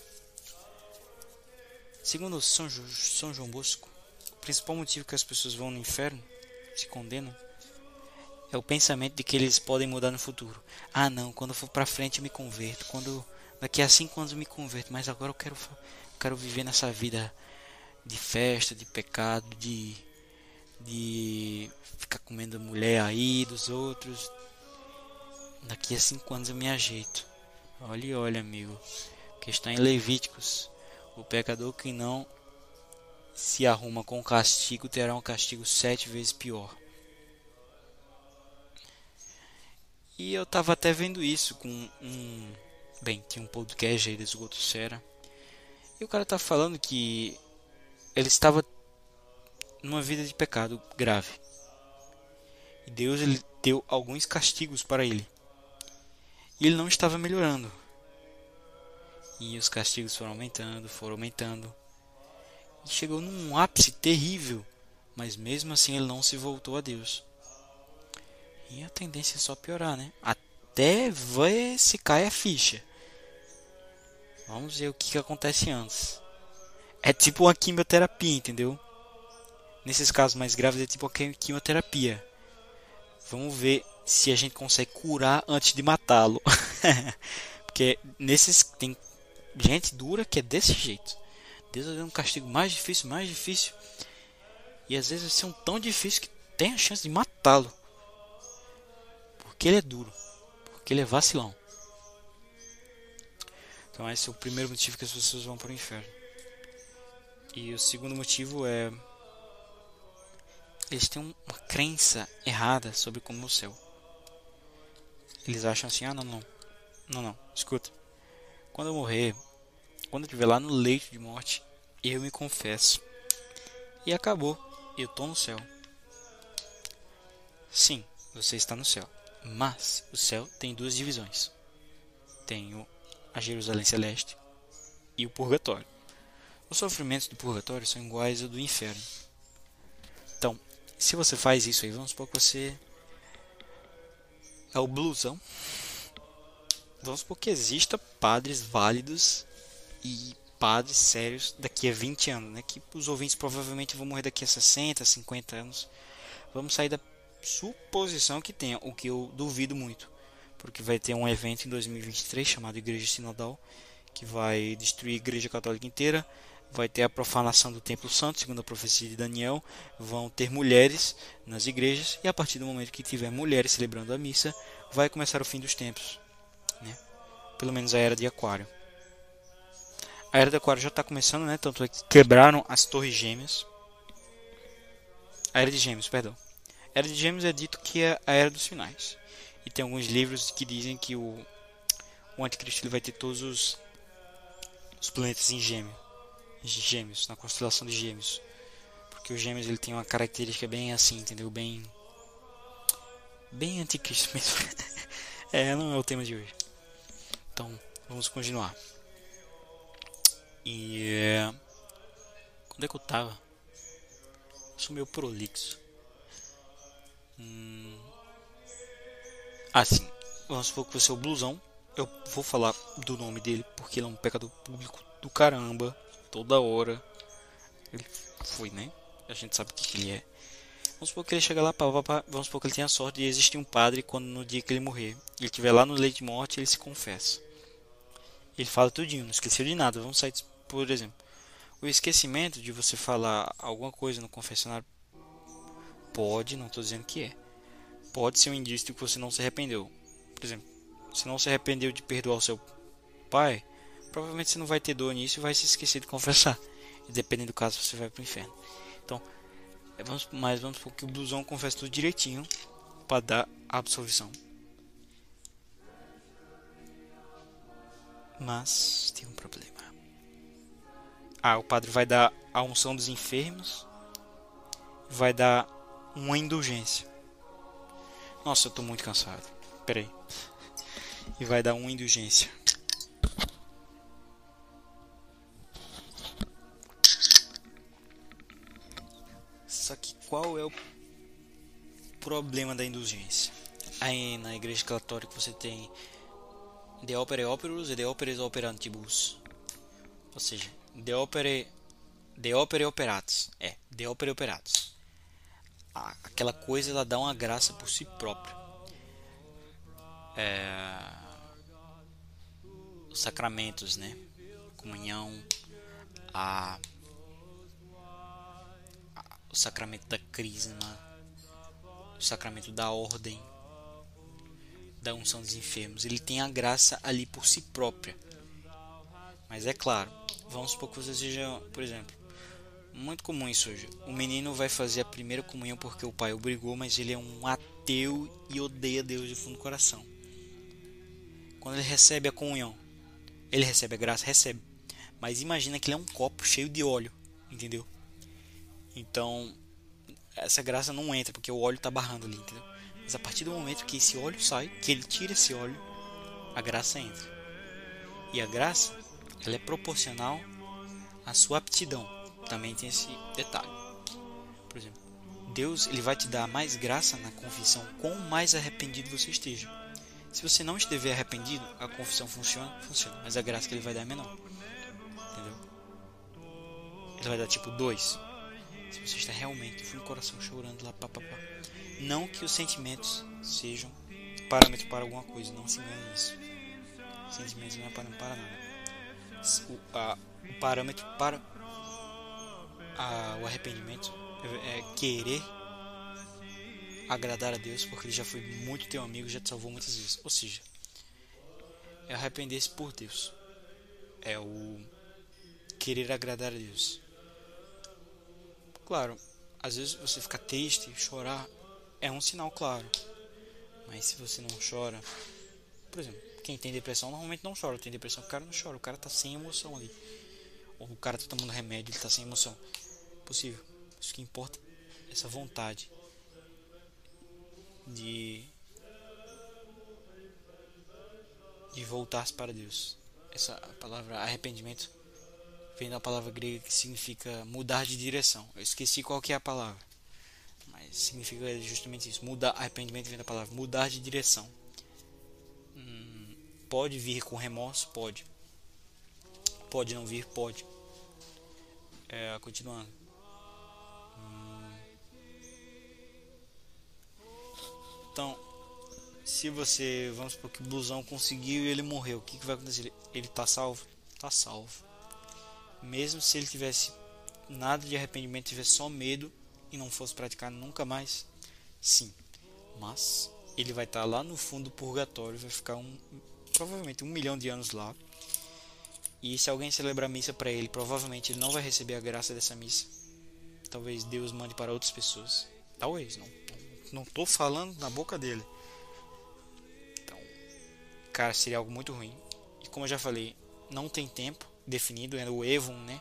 Segundo São, jo São João Bosco, o principal motivo que as pessoas vão no inferno, se condenam, é o pensamento de que eles podem mudar no futuro. Ah, não, quando eu for para frente eu me converto. Quando daqui a cinco anos eu me converto, mas agora eu quero, quero viver nessa vida de festa, de pecado, de de ficar comendo mulher aí dos outros, Daqui a cinco anos eu me ajeito. Olha e olha, amigo. Que está em Levíticos. O pecador que não se arruma com castigo terá um castigo sete vezes pior. E eu tava até vendo isso com um. Bem, tinha um podcast aí desse Goto Sera. E o cara tá falando que ele estava numa vida de pecado grave. E Deus ele deu alguns castigos para ele. E ele não estava melhorando. E os castigos foram aumentando, foram aumentando. e chegou num ápice terrível, mas mesmo assim ele não se voltou a Deus. E a tendência é só piorar, né? Até ver se cai a ficha. Vamos ver o que, que acontece antes. É tipo uma quimioterapia, entendeu? Nesses casos mais graves é tipo uma quimioterapia. Vamos ver se a gente consegue curar antes de matá-lo. Porque nesses tem gente dura que é desse jeito. Deus dar um castigo mais difícil, mais difícil. E às vezes um tão difícil que tem a chance de matá-lo. Porque ele é duro. Porque ele é vacilão. Então esse é o primeiro motivo que as pessoas vão para o inferno. E o segundo motivo é eles têm uma crença errada sobre como é o céu. Eles acham assim: "Ah, não, não. Não, não. Escuta. Quando eu morrer, quando eu estiver lá no leito de morte, eu me confesso. E acabou. Eu estou no céu. Sim, você está no céu. Mas o céu tem duas divisões. Tem a Jerusalém Celeste e o Purgatório. Os sofrimentos do Purgatório são iguais ao do inferno. Então, se você faz isso aí, vamos supor que você é o blusão. Vamos supor que exista padres válidos e padres sérios daqui a 20 anos, né? Que os ouvintes provavelmente vão morrer daqui a 60, 50 anos. Vamos sair da suposição que tenha, o que eu duvido muito, porque vai ter um evento em 2023 chamado Igreja Sinodal, que vai destruir a Igreja Católica inteira, vai ter a profanação do Templo Santo, segundo a profecia de Daniel, vão ter mulheres nas igrejas e a partir do momento que tiver mulheres celebrando a missa, vai começar o fim dos tempos, né? Pelo menos a era de Aquário. A era de Aquário já está começando, né? Tanto é que quebraram as torres gêmeas. A era de Gêmeos, perdão. A era de Gêmeos é dito que é a era dos finais. E tem alguns livros que dizem que o, o anticristo ele vai ter todos os, os planetas em gêmeo, gêmeos, na constelação de gêmeos. Porque o gêmeos ele tem uma característica bem assim, entendeu? Bem bem anticristo mesmo. é, não é o tema de hoje. Então, vamos continuar. E é... Quando é que eu tava? Sou meio prolixo. Hum... Ah, sim. Vamos supor que você é o blusão. Eu vou falar do nome dele porque ele é um pecador público do caramba. Toda hora. Ele foi, né? A gente sabe o que, que ele é. Vamos supor que ele chega lá, pá, pá, pá, vamos supor que ele tenha a sorte de existir um padre quando no dia que ele morrer. Ele estiver lá no leito de morte, ele se confessa. Ele fala tudinho, não esqueceu de nada. Vamos sair por exemplo, o esquecimento de você falar alguma coisa no confessionário pode, não estou dizendo que é, pode ser um indício de que você não se arrependeu. Por exemplo, se não se arrependeu de perdoar o seu pai, provavelmente você não vai ter dor nisso e vai se esquecer de confessar. Dependendo do caso, você vai para o inferno. Então, é, vamos, mas vamos supor que o blusão confessa tudo direitinho para dar a absolvição. Mas tem um problema. Ah, o padre vai dar a unção dos enfermos, vai dar uma indulgência. Nossa, eu tô muito cansado. Peraí. E vai dar uma indulgência. Qual é o problema da indulgência? Aí na igreja católica você tem De opere operus e De operes operantibus. Ou seja, De opere, de opere operatus. É, De opere operatus. Aquela coisa ela dá uma graça por si própria. É, os sacramentos, né? Comunhão, a, o sacramento da crisma, o sacramento da ordem, da unção dos enfermos. Ele tem a graça ali por si própria. Mas é claro, Vamos supor que você seja, por exemplo, muito comum isso hoje. O menino vai fazer a primeira comunhão porque o pai obrigou, mas ele é um ateu e odeia Deus de fundo do coração. Quando ele recebe a comunhão, ele recebe a graça, recebe. Mas imagina que ele é um copo cheio de óleo, entendeu? Então, essa graça não entra porque o óleo está barrando ali, entendeu? Mas a partir do momento que esse óleo sai, que ele tira esse óleo, a graça entra. E a graça ela é proporcional à sua aptidão, também tem esse detalhe. Por exemplo, Deus ele vai te dar mais graça na confissão quanto mais arrependido você esteja. Se você não estiver arrependido, a confissão funciona, funciona, mas a graça que ele vai dar é menor. Entendeu? Ele vai dar tipo 2. Se você está realmente com o coração chorando lá, pá, pá, pá. Não que os sentimentos sejam parâmetro para alguma coisa, não se engane nisso. Sentimentos não é parâmetro para nada. O, a, o parâmetro para a, o arrependimento é, é querer agradar a Deus, porque ele já foi muito teu amigo, já te salvou muitas vezes. Ou seja, é arrepender-se por Deus. É o querer agradar a Deus. Claro, às vezes você ficar triste, chorar, é um sinal claro. Mas se você não chora, por exemplo, quem tem depressão normalmente não chora. Tem depressão, o cara não chora, o cara tá sem emoção ali. Ou o cara tá tomando remédio, ele tá sem emoção. Possível. Isso que importa essa vontade de de voltar para Deus. Essa palavra arrependimento vem da palavra grega que significa mudar de direção. Eu esqueci qual que é a palavra, mas significa justamente isso. Mudar, arrependimento vem da palavra mudar de direção. Hum, pode vir com remorso, pode. Pode não vir, pode. É, continuando. Então, se você, vamos supor que o blusão conseguiu e ele morreu, o que, que vai acontecer? Ele está salvo? Está salvo. Mesmo se ele tivesse nada de arrependimento, tivesse só medo e não fosse praticar nunca mais, sim. Mas ele vai estar tá lá no fundo do purgatório, vai ficar um, provavelmente um milhão de anos lá. E se alguém celebrar missa para ele, provavelmente ele não vai receber a graça dessa missa. Talvez Deus mande para outras pessoas. Talvez, não não tô falando na boca dele. Então, cara, seria algo muito ruim. E como eu já falei, não tem tempo definido, é o Evon, né?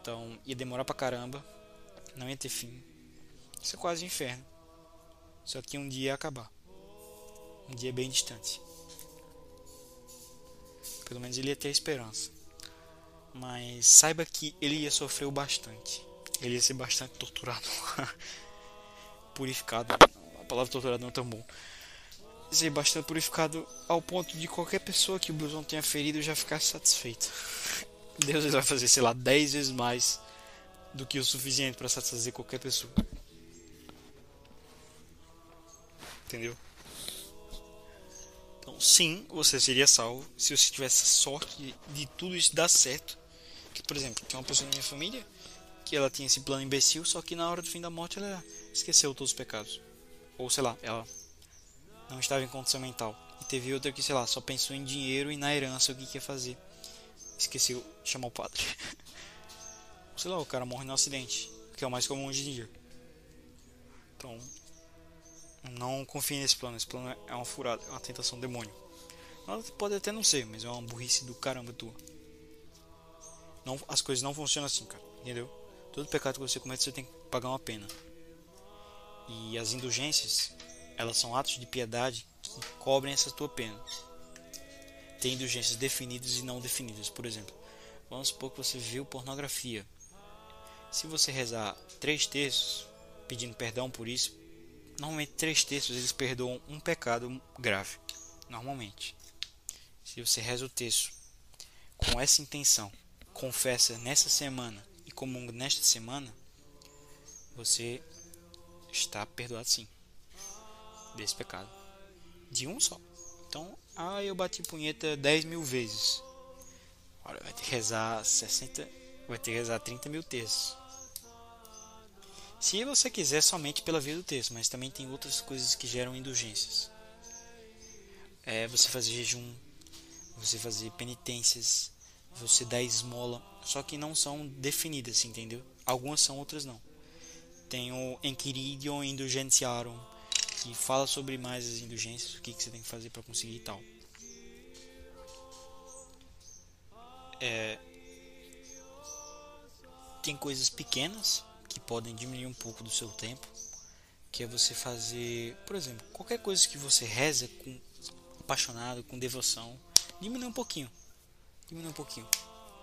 Então, ia demorar pra caramba. Não ia ter fim. Isso é quase um inferno. Só que um dia ia acabar. Um dia bem distante. Pelo menos ele ia ter esperança. Mas saiba que ele ia sofrer bastante. Ele ia ser bastante torturado. purificado. A palavra torturado não é tão bom. Ser bastante purificado ao ponto de qualquer pessoa que o blusão tenha ferido já ficar satisfeito. Deus vai fazer, sei lá, 10 vezes mais do que o suficiente para satisfazer qualquer pessoa. Entendeu? Então, sim, você seria salvo se você tivesse sorte de tudo isso dar certo. Que, por exemplo, tem uma pessoa na minha família que ela tinha esse plano imbecil, só que na hora do fim da morte ela esqueceu todos os pecados. Ou sei lá, ela não estava em condição mental. E teve outra que, sei lá, só pensou em dinheiro e na herança o que quer fazer. Esqueceu de chamar o padre. sei lá, o cara morre no acidente, que é o mais comum hoje em dia. Então, não confie nesse plano. Esse plano é uma furada, é uma tentação demônio. Pode até não ser, mas é uma burrice do caramba tua. Não, as coisas não funcionam assim, cara. Entendeu? Todo pecado que você comete, você tem que pagar uma pena. E as indulgências, elas são atos de piedade que cobrem essa tua pena. Tem indulgências definidas e não definidas. Por exemplo, vamos supor que você viu pornografia. Se você rezar três terços pedindo perdão por isso, normalmente três terços eles perdoam um pecado grave. Normalmente. Se você reza o texto com essa intenção, confessa nessa semana comunga nesta semana, você está perdoado sim desse pecado. De um só. Então, ah, eu bati punheta 10 mil vezes. Olha, vai ter que rezar 60. Vai ter que rezar 30 mil textos. Se você quiser somente pela via do texto, mas também tem outras coisas que geram indulgências. É você fazer jejum, você fazer penitências, você dar esmola, só que não são definidas, entendeu? Algumas são, outras não. Tem o Enquiridium Indulgentiarum, que fala sobre mais as indulgências, o que, que você tem que fazer para conseguir e tal. É, tem coisas pequenas que podem diminuir um pouco do seu tempo, que é você fazer, por exemplo, qualquer coisa que você reza com apaixonado, com devoção, diminui um pouquinho. Diminui um pouquinho.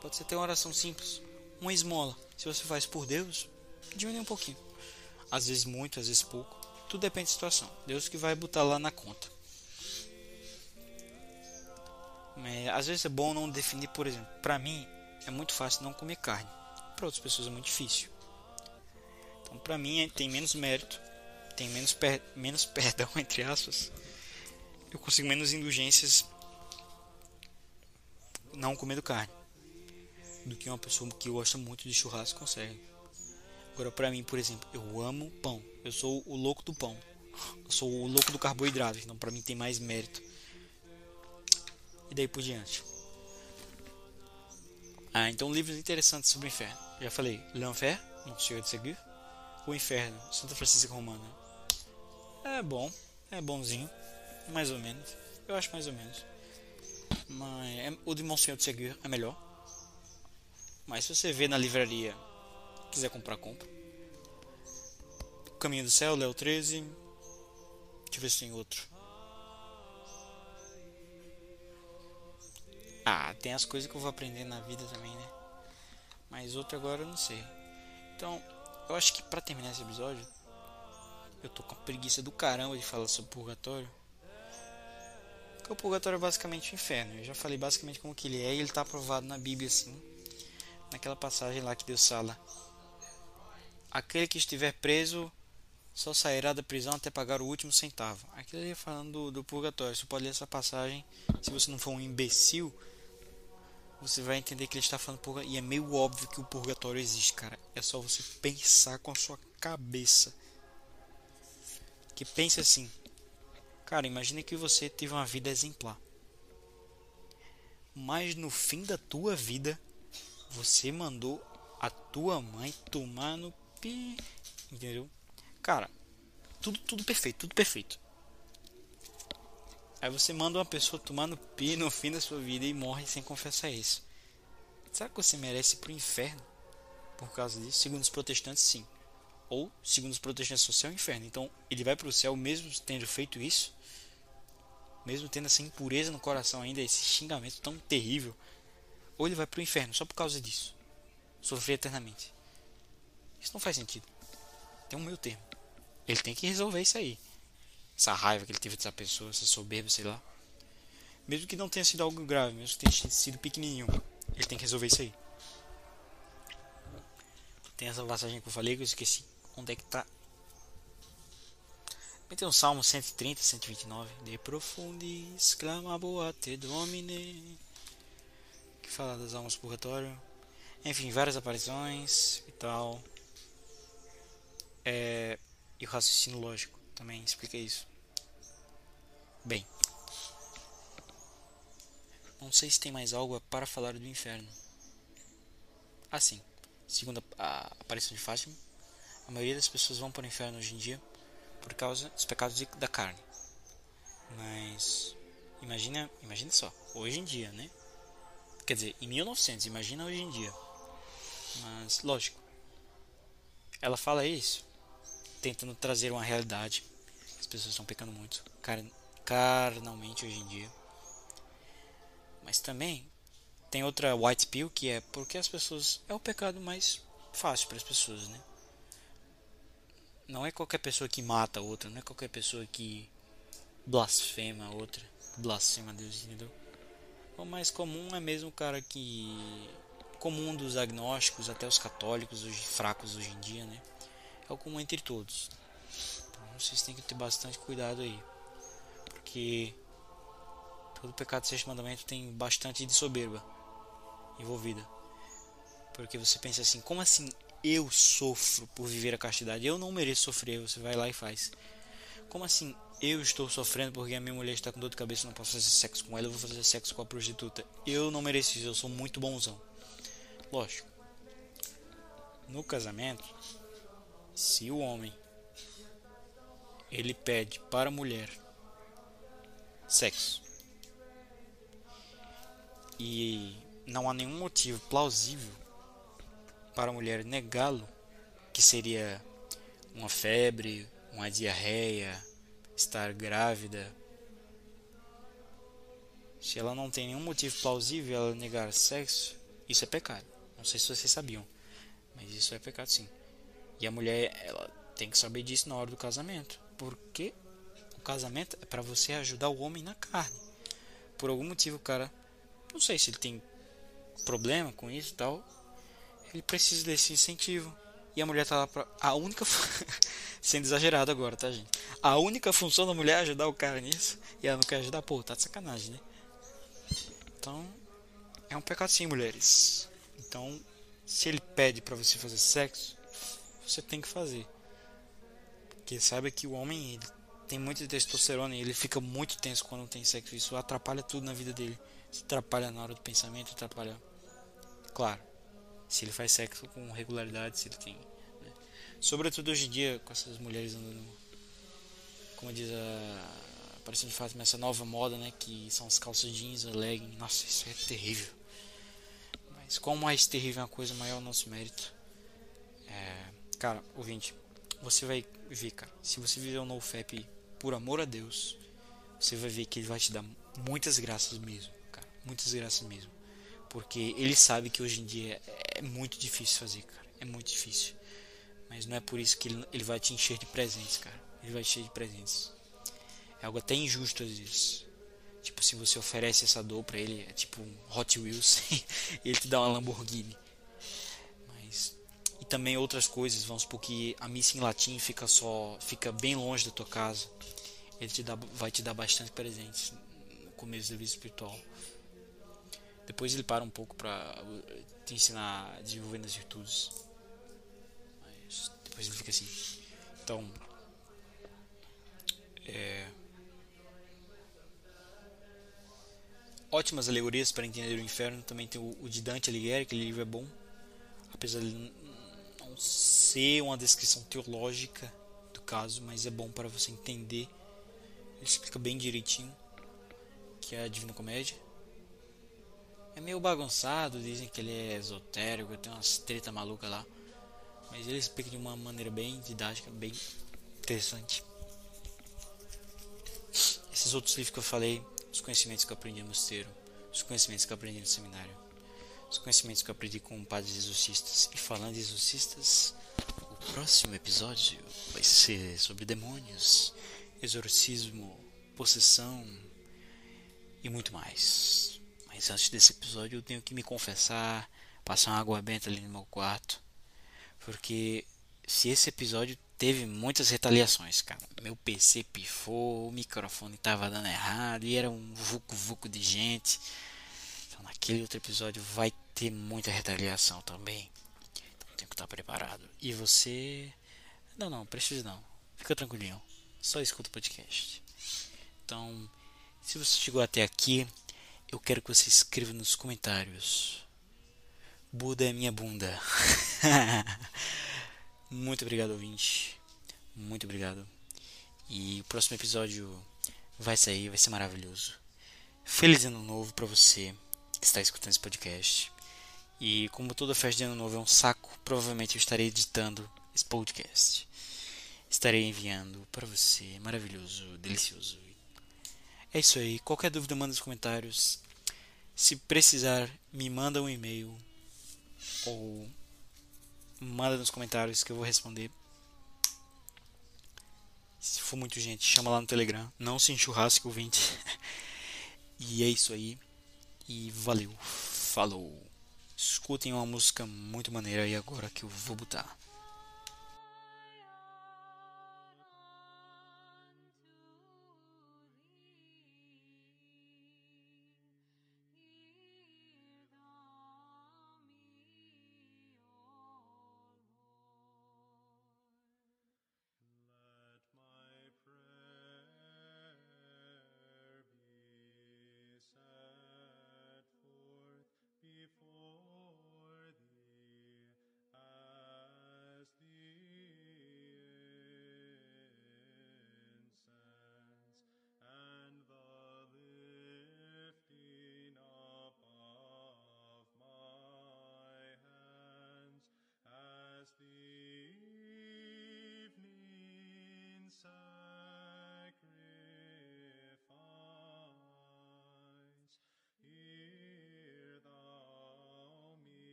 Pode ser ter uma oração simples, uma esmola. Se você faz por Deus, diminui um pouquinho. Às vezes muito, às vezes pouco. Tudo depende da situação. Deus que vai botar lá na conta. Mas, às vezes é bom não definir, por exemplo, para mim é muito fácil não comer carne. Para outras pessoas é muito difícil. Então, para mim é, tem menos mérito, tem menos per menos perdão entre aspas. Eu consigo menos indulgências não comendo carne do que uma pessoa que gosta muito de churrasco consegue. Agora, para mim, por exemplo, eu amo pão. Eu sou o louco do pão. Eu sou o louco do carboidrato. Então, para mim, tem mais mérito. E daí por diante. Ah, então livros interessantes sobre o inferno. Já falei, L'Enfer, Monsieur de Segur. O Inferno, Santa Francisca Romana. É bom, é bonzinho, mais ou menos. Eu acho mais ou menos. Mas é, o de Monsieur de Segur é melhor. Mas se você vê na livraria, quiser comprar, compra. Caminho do Céu, Léo 13. Deixa eu ver se tem outro. Ah, tem as coisas que eu vou aprender na vida também, né? Mas outro agora eu não sei. Então, eu acho que para terminar esse episódio, eu tô com a preguiça do caramba de falar sobre purgatório. Porque o purgatório é basicamente o inferno. Eu já falei basicamente como que ele é e ele tá aprovado na Bíblia assim. Naquela passagem lá que Deus fala: Aquele que estiver preso só sairá da prisão até pagar o último centavo. Aquilo ali falando do, do purgatório. Você pode ler essa passagem se você não for um imbecil você vai entender que ele está falando purgatório. E é meio óbvio que o purgatório existe, cara. É só você pensar com a sua cabeça. Que pense assim. Cara, imagine que você teve uma vida exemplar. Mas no fim da tua vida, você mandou a tua mãe tomar no pi. Entendeu? Cara, tudo, tudo perfeito, tudo perfeito. Aí você manda uma pessoa tomar no pi no fim da sua vida e morre sem confessar isso. Será que você merece ir pro inferno por causa disso? Segundo os protestantes, sim. Ou, segundo os protestantes, o céu é o inferno. Então, ele vai para o céu mesmo tendo feito isso? Mesmo tendo essa impureza no coração ainda, esse xingamento tão terrível? Ou ele vai para o inferno só por causa disso? Sofrer eternamente. Isso não faz sentido. Tem um meio termo. Ele tem que resolver isso aí essa raiva que ele teve dessa pessoa, essa soberba, sei lá. Mesmo que não tenha sido algo grave, mesmo que tenha sido pequenininho, ele tem que resolver isso aí. Tem essa passagem que eu falei que eu esqueci. Onde é que tá? Tem um Salmo 130, 129. De profundis clama boate domine. Que fala das almas purgatório. Enfim, várias aparições e tal. É, e o raciocínio lógico também explica isso. Bem, não sei se tem mais algo para falar do inferno. Assim, segundo a aparição de Fátima, a maioria das pessoas vão para o inferno hoje em dia por causa dos pecados da carne. Mas imagina, imagina só, hoje em dia, né? Quer dizer, em 1900, imagina hoje em dia. Mas lógico, ela fala isso tentando trazer uma realidade. As pessoas estão pecando muito carnalmente hoje em dia. Mas também tem outra white pill que é porque as pessoas é o pecado mais fácil para as pessoas, né? Não é qualquer pessoa que mata outra, não é qualquer pessoa que blasfema outra, blasfema Deus, entendeu? O mais comum é mesmo o cara que comum dos agnósticos até os católicos, os fracos hoje em dia, né? É comum entre todos. Então vocês têm que ter bastante cuidado aí. Porque todo pecado do sexto mandamento tem bastante de soberba envolvida. Porque você pensa assim, como assim eu sofro por viver a castidade? Eu não mereço sofrer, você vai lá e faz. Como assim eu estou sofrendo porque a minha mulher está com dor de cabeça não posso fazer sexo com ela, eu vou fazer sexo com a prostituta? Eu não mereço isso, eu sou muito bonzão. Lógico. No casamento, se o homem ele pede para a mulher sexo e não há nenhum motivo plausível para a mulher negá-lo, que seria uma febre, uma diarreia, estar grávida. Se ela não tem nenhum motivo plausível ela negar sexo, isso é pecado. Não sei se vocês sabiam, mas isso é pecado sim. E a mulher, ela tem que saber disso na hora do casamento, porque o casamento é para você ajudar o homem na carne. Por algum motivo, o cara, não sei se ele tem problema com isso e tal, ele precisa desse incentivo. E a mulher tá lá pra. A única. Sendo exagerado agora, tá, gente? A única função da mulher é ajudar o cara nisso. E ela não quer ajudar, pô, tá de sacanagem, né? Então. É um pecado sim, mulheres. Então, se ele pede para você fazer sexo, você tem que fazer. Porque saiba que o homem ele tem muita testosterona e ele fica muito tenso quando tem sexo. Isso atrapalha tudo na vida dele. Atrapalha na hora do pensamento, atrapalha. Claro, se ele faz sexo com regularidade, se ele tem. Né? Sobretudo hoje em dia, com essas mulheres andando. Como diz a. Aparecendo de fato essa nova moda, né? Que são as calças jeans, a legging. Nossa, isso é terrível. Mas qual mais terrível é uma coisa, maior o nosso mérito. É, cara, ouvinte, você vai ver, cara. Se você viver um NoFap por amor a Deus, você vai ver que ele vai te dar muitas graças mesmo, cara. Muitas graças mesmo. Porque ele sabe que hoje em dia é muito difícil fazer, cara. É muito difícil. Mas não é por isso que ele, ele vai te encher de presentes, cara. Ele vai te encher de presentes. É algo até injusto às vezes. Tipo, se você oferece essa dor pra ele, é tipo um Hot Wheels e ele te dá uma Lamborghini. Também outras coisas, vamos supor que a missa em latim fica só. fica bem longe da tua casa. Ele te dá, vai te dar bastante presentes no começo da vida espiritual. Depois ele para um pouco pra te ensinar a desenvolver nas virtudes. Mas depois ele fica assim. Então. É. ótimas alegorias para entender o inferno. Também tem o, o de Dante Alighieri, aquele livro é bom, apesar de ser uma descrição teológica do caso, mas é bom para você entender. Ele explica bem direitinho que é a Divina Comédia. É meio bagunçado, dizem que ele é esotérico, tem umas treta maluca lá, mas ele explica de uma maneira bem didática, bem interessante. Esses outros livros que eu falei os conhecimentos que eu aprendi no mosteiro, os conhecimentos que eu aprendi no seminário, os conhecimentos que eu aprendi com padres exorcistas. E falando de exorcistas, o próximo episódio vai ser sobre demônios, exorcismo, possessão e muito mais. Mas antes desse episódio eu tenho que me confessar, passar uma água benta ali no meu quarto, porque se esse episódio teve muitas retaliações, cara. Meu PC pifou, o microfone tava dando errado e era um vucu vucu de gente. Então naquele outro episódio vai ter muita retaliação também. Então tenho que estar preparado. E você. Não, não, precisa não. Fica tranquilinho. Só escuta o podcast. Então, se você chegou até aqui, eu quero que você escreva nos comentários. Buda é minha bunda. Muito obrigado, ouvinte. Muito obrigado. E o próximo episódio vai sair, vai ser maravilhoso. Feliz ano novo para você que está escutando esse podcast. E como toda festa de ano novo é um saco, provavelmente eu estarei editando esse podcast. Estarei enviando para você, maravilhoso, delicioso. É isso aí. Qualquer dúvida manda nos comentários. Se precisar, me manda um e-mail ou manda nos comentários que eu vou responder. Se for muito gente, chama lá no Telegram. Não se enchurrasque o 20. e é isso aí. E valeu. Falou. Escutem uma música muito maneira aí agora que eu vou botar.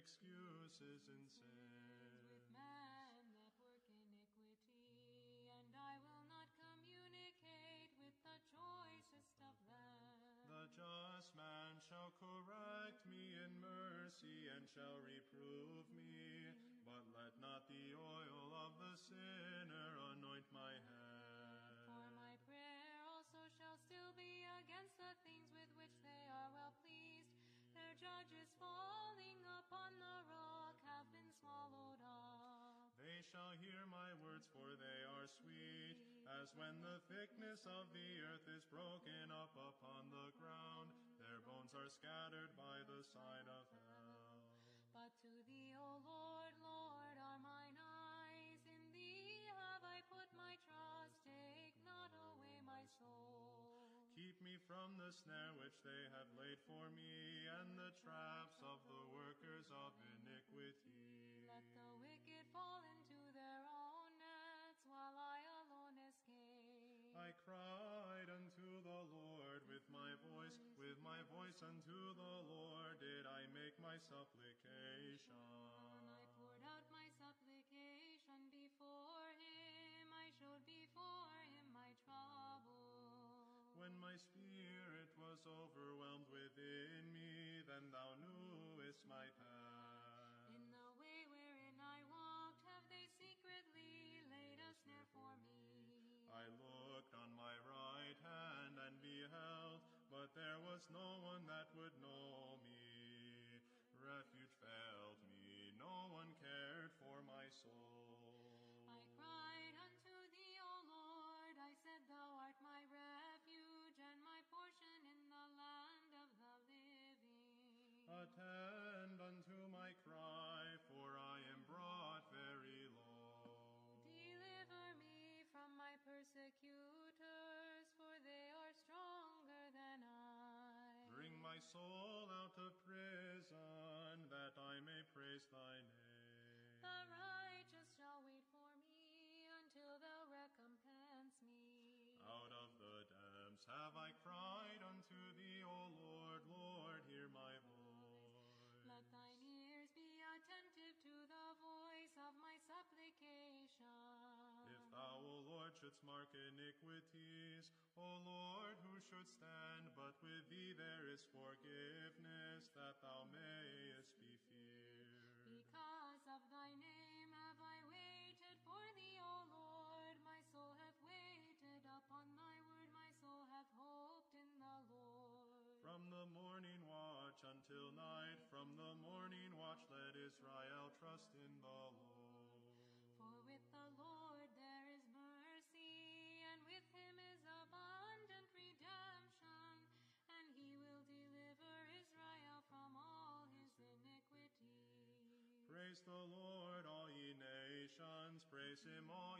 Excuses in sin. with men that work iniquity, and I will not communicate with the choicest of them. The just man shall correct me in mercy and shall reprove me, but let not the oil of the sinner anoint my head. For my prayer also shall still be against the things with which they are well pleased. Their judges falling They shall hear my words, for they are sweet, as when the thickness of the earth is broken up upon the ground. Their bones are scattered by the side of hell. But to thee, O Lord, Lord, are mine eyes. In thee have I put my trust. Take not away my soul. Keep me from the snare which they have laid for me, and the traps of the workers of iniquity. Let the wicked fall into voice, with my voice unto the Lord did I make my supplication. I poured out my supplication before him. I showed before him my trouble. When my spirit was overwhelmed within me, then thou knewest my path. In the way wherein I walked, have they secretly laid a snare for me. I looked was no one that would know me. Refuge failed me, no one cared for my soul. I cried unto thee, O Lord. I said, Thou art my refuge and my portion in the land of the living. Attend unto my cry, for I am brought very low. Deliver me from my persecutors, soul out of prison, that I may praise thy name. O shouldst mark iniquities, O Lord, who should stand? But with thee there is forgiveness, that thou mayest be feared. Because of thy name have I waited for thee, O Lord. My soul hath waited upon thy word. My soul hath hoped in the Lord. From the morning watch until night, from the morning watch let Israel trust in the Praise the Lord, all ye nations, praise him all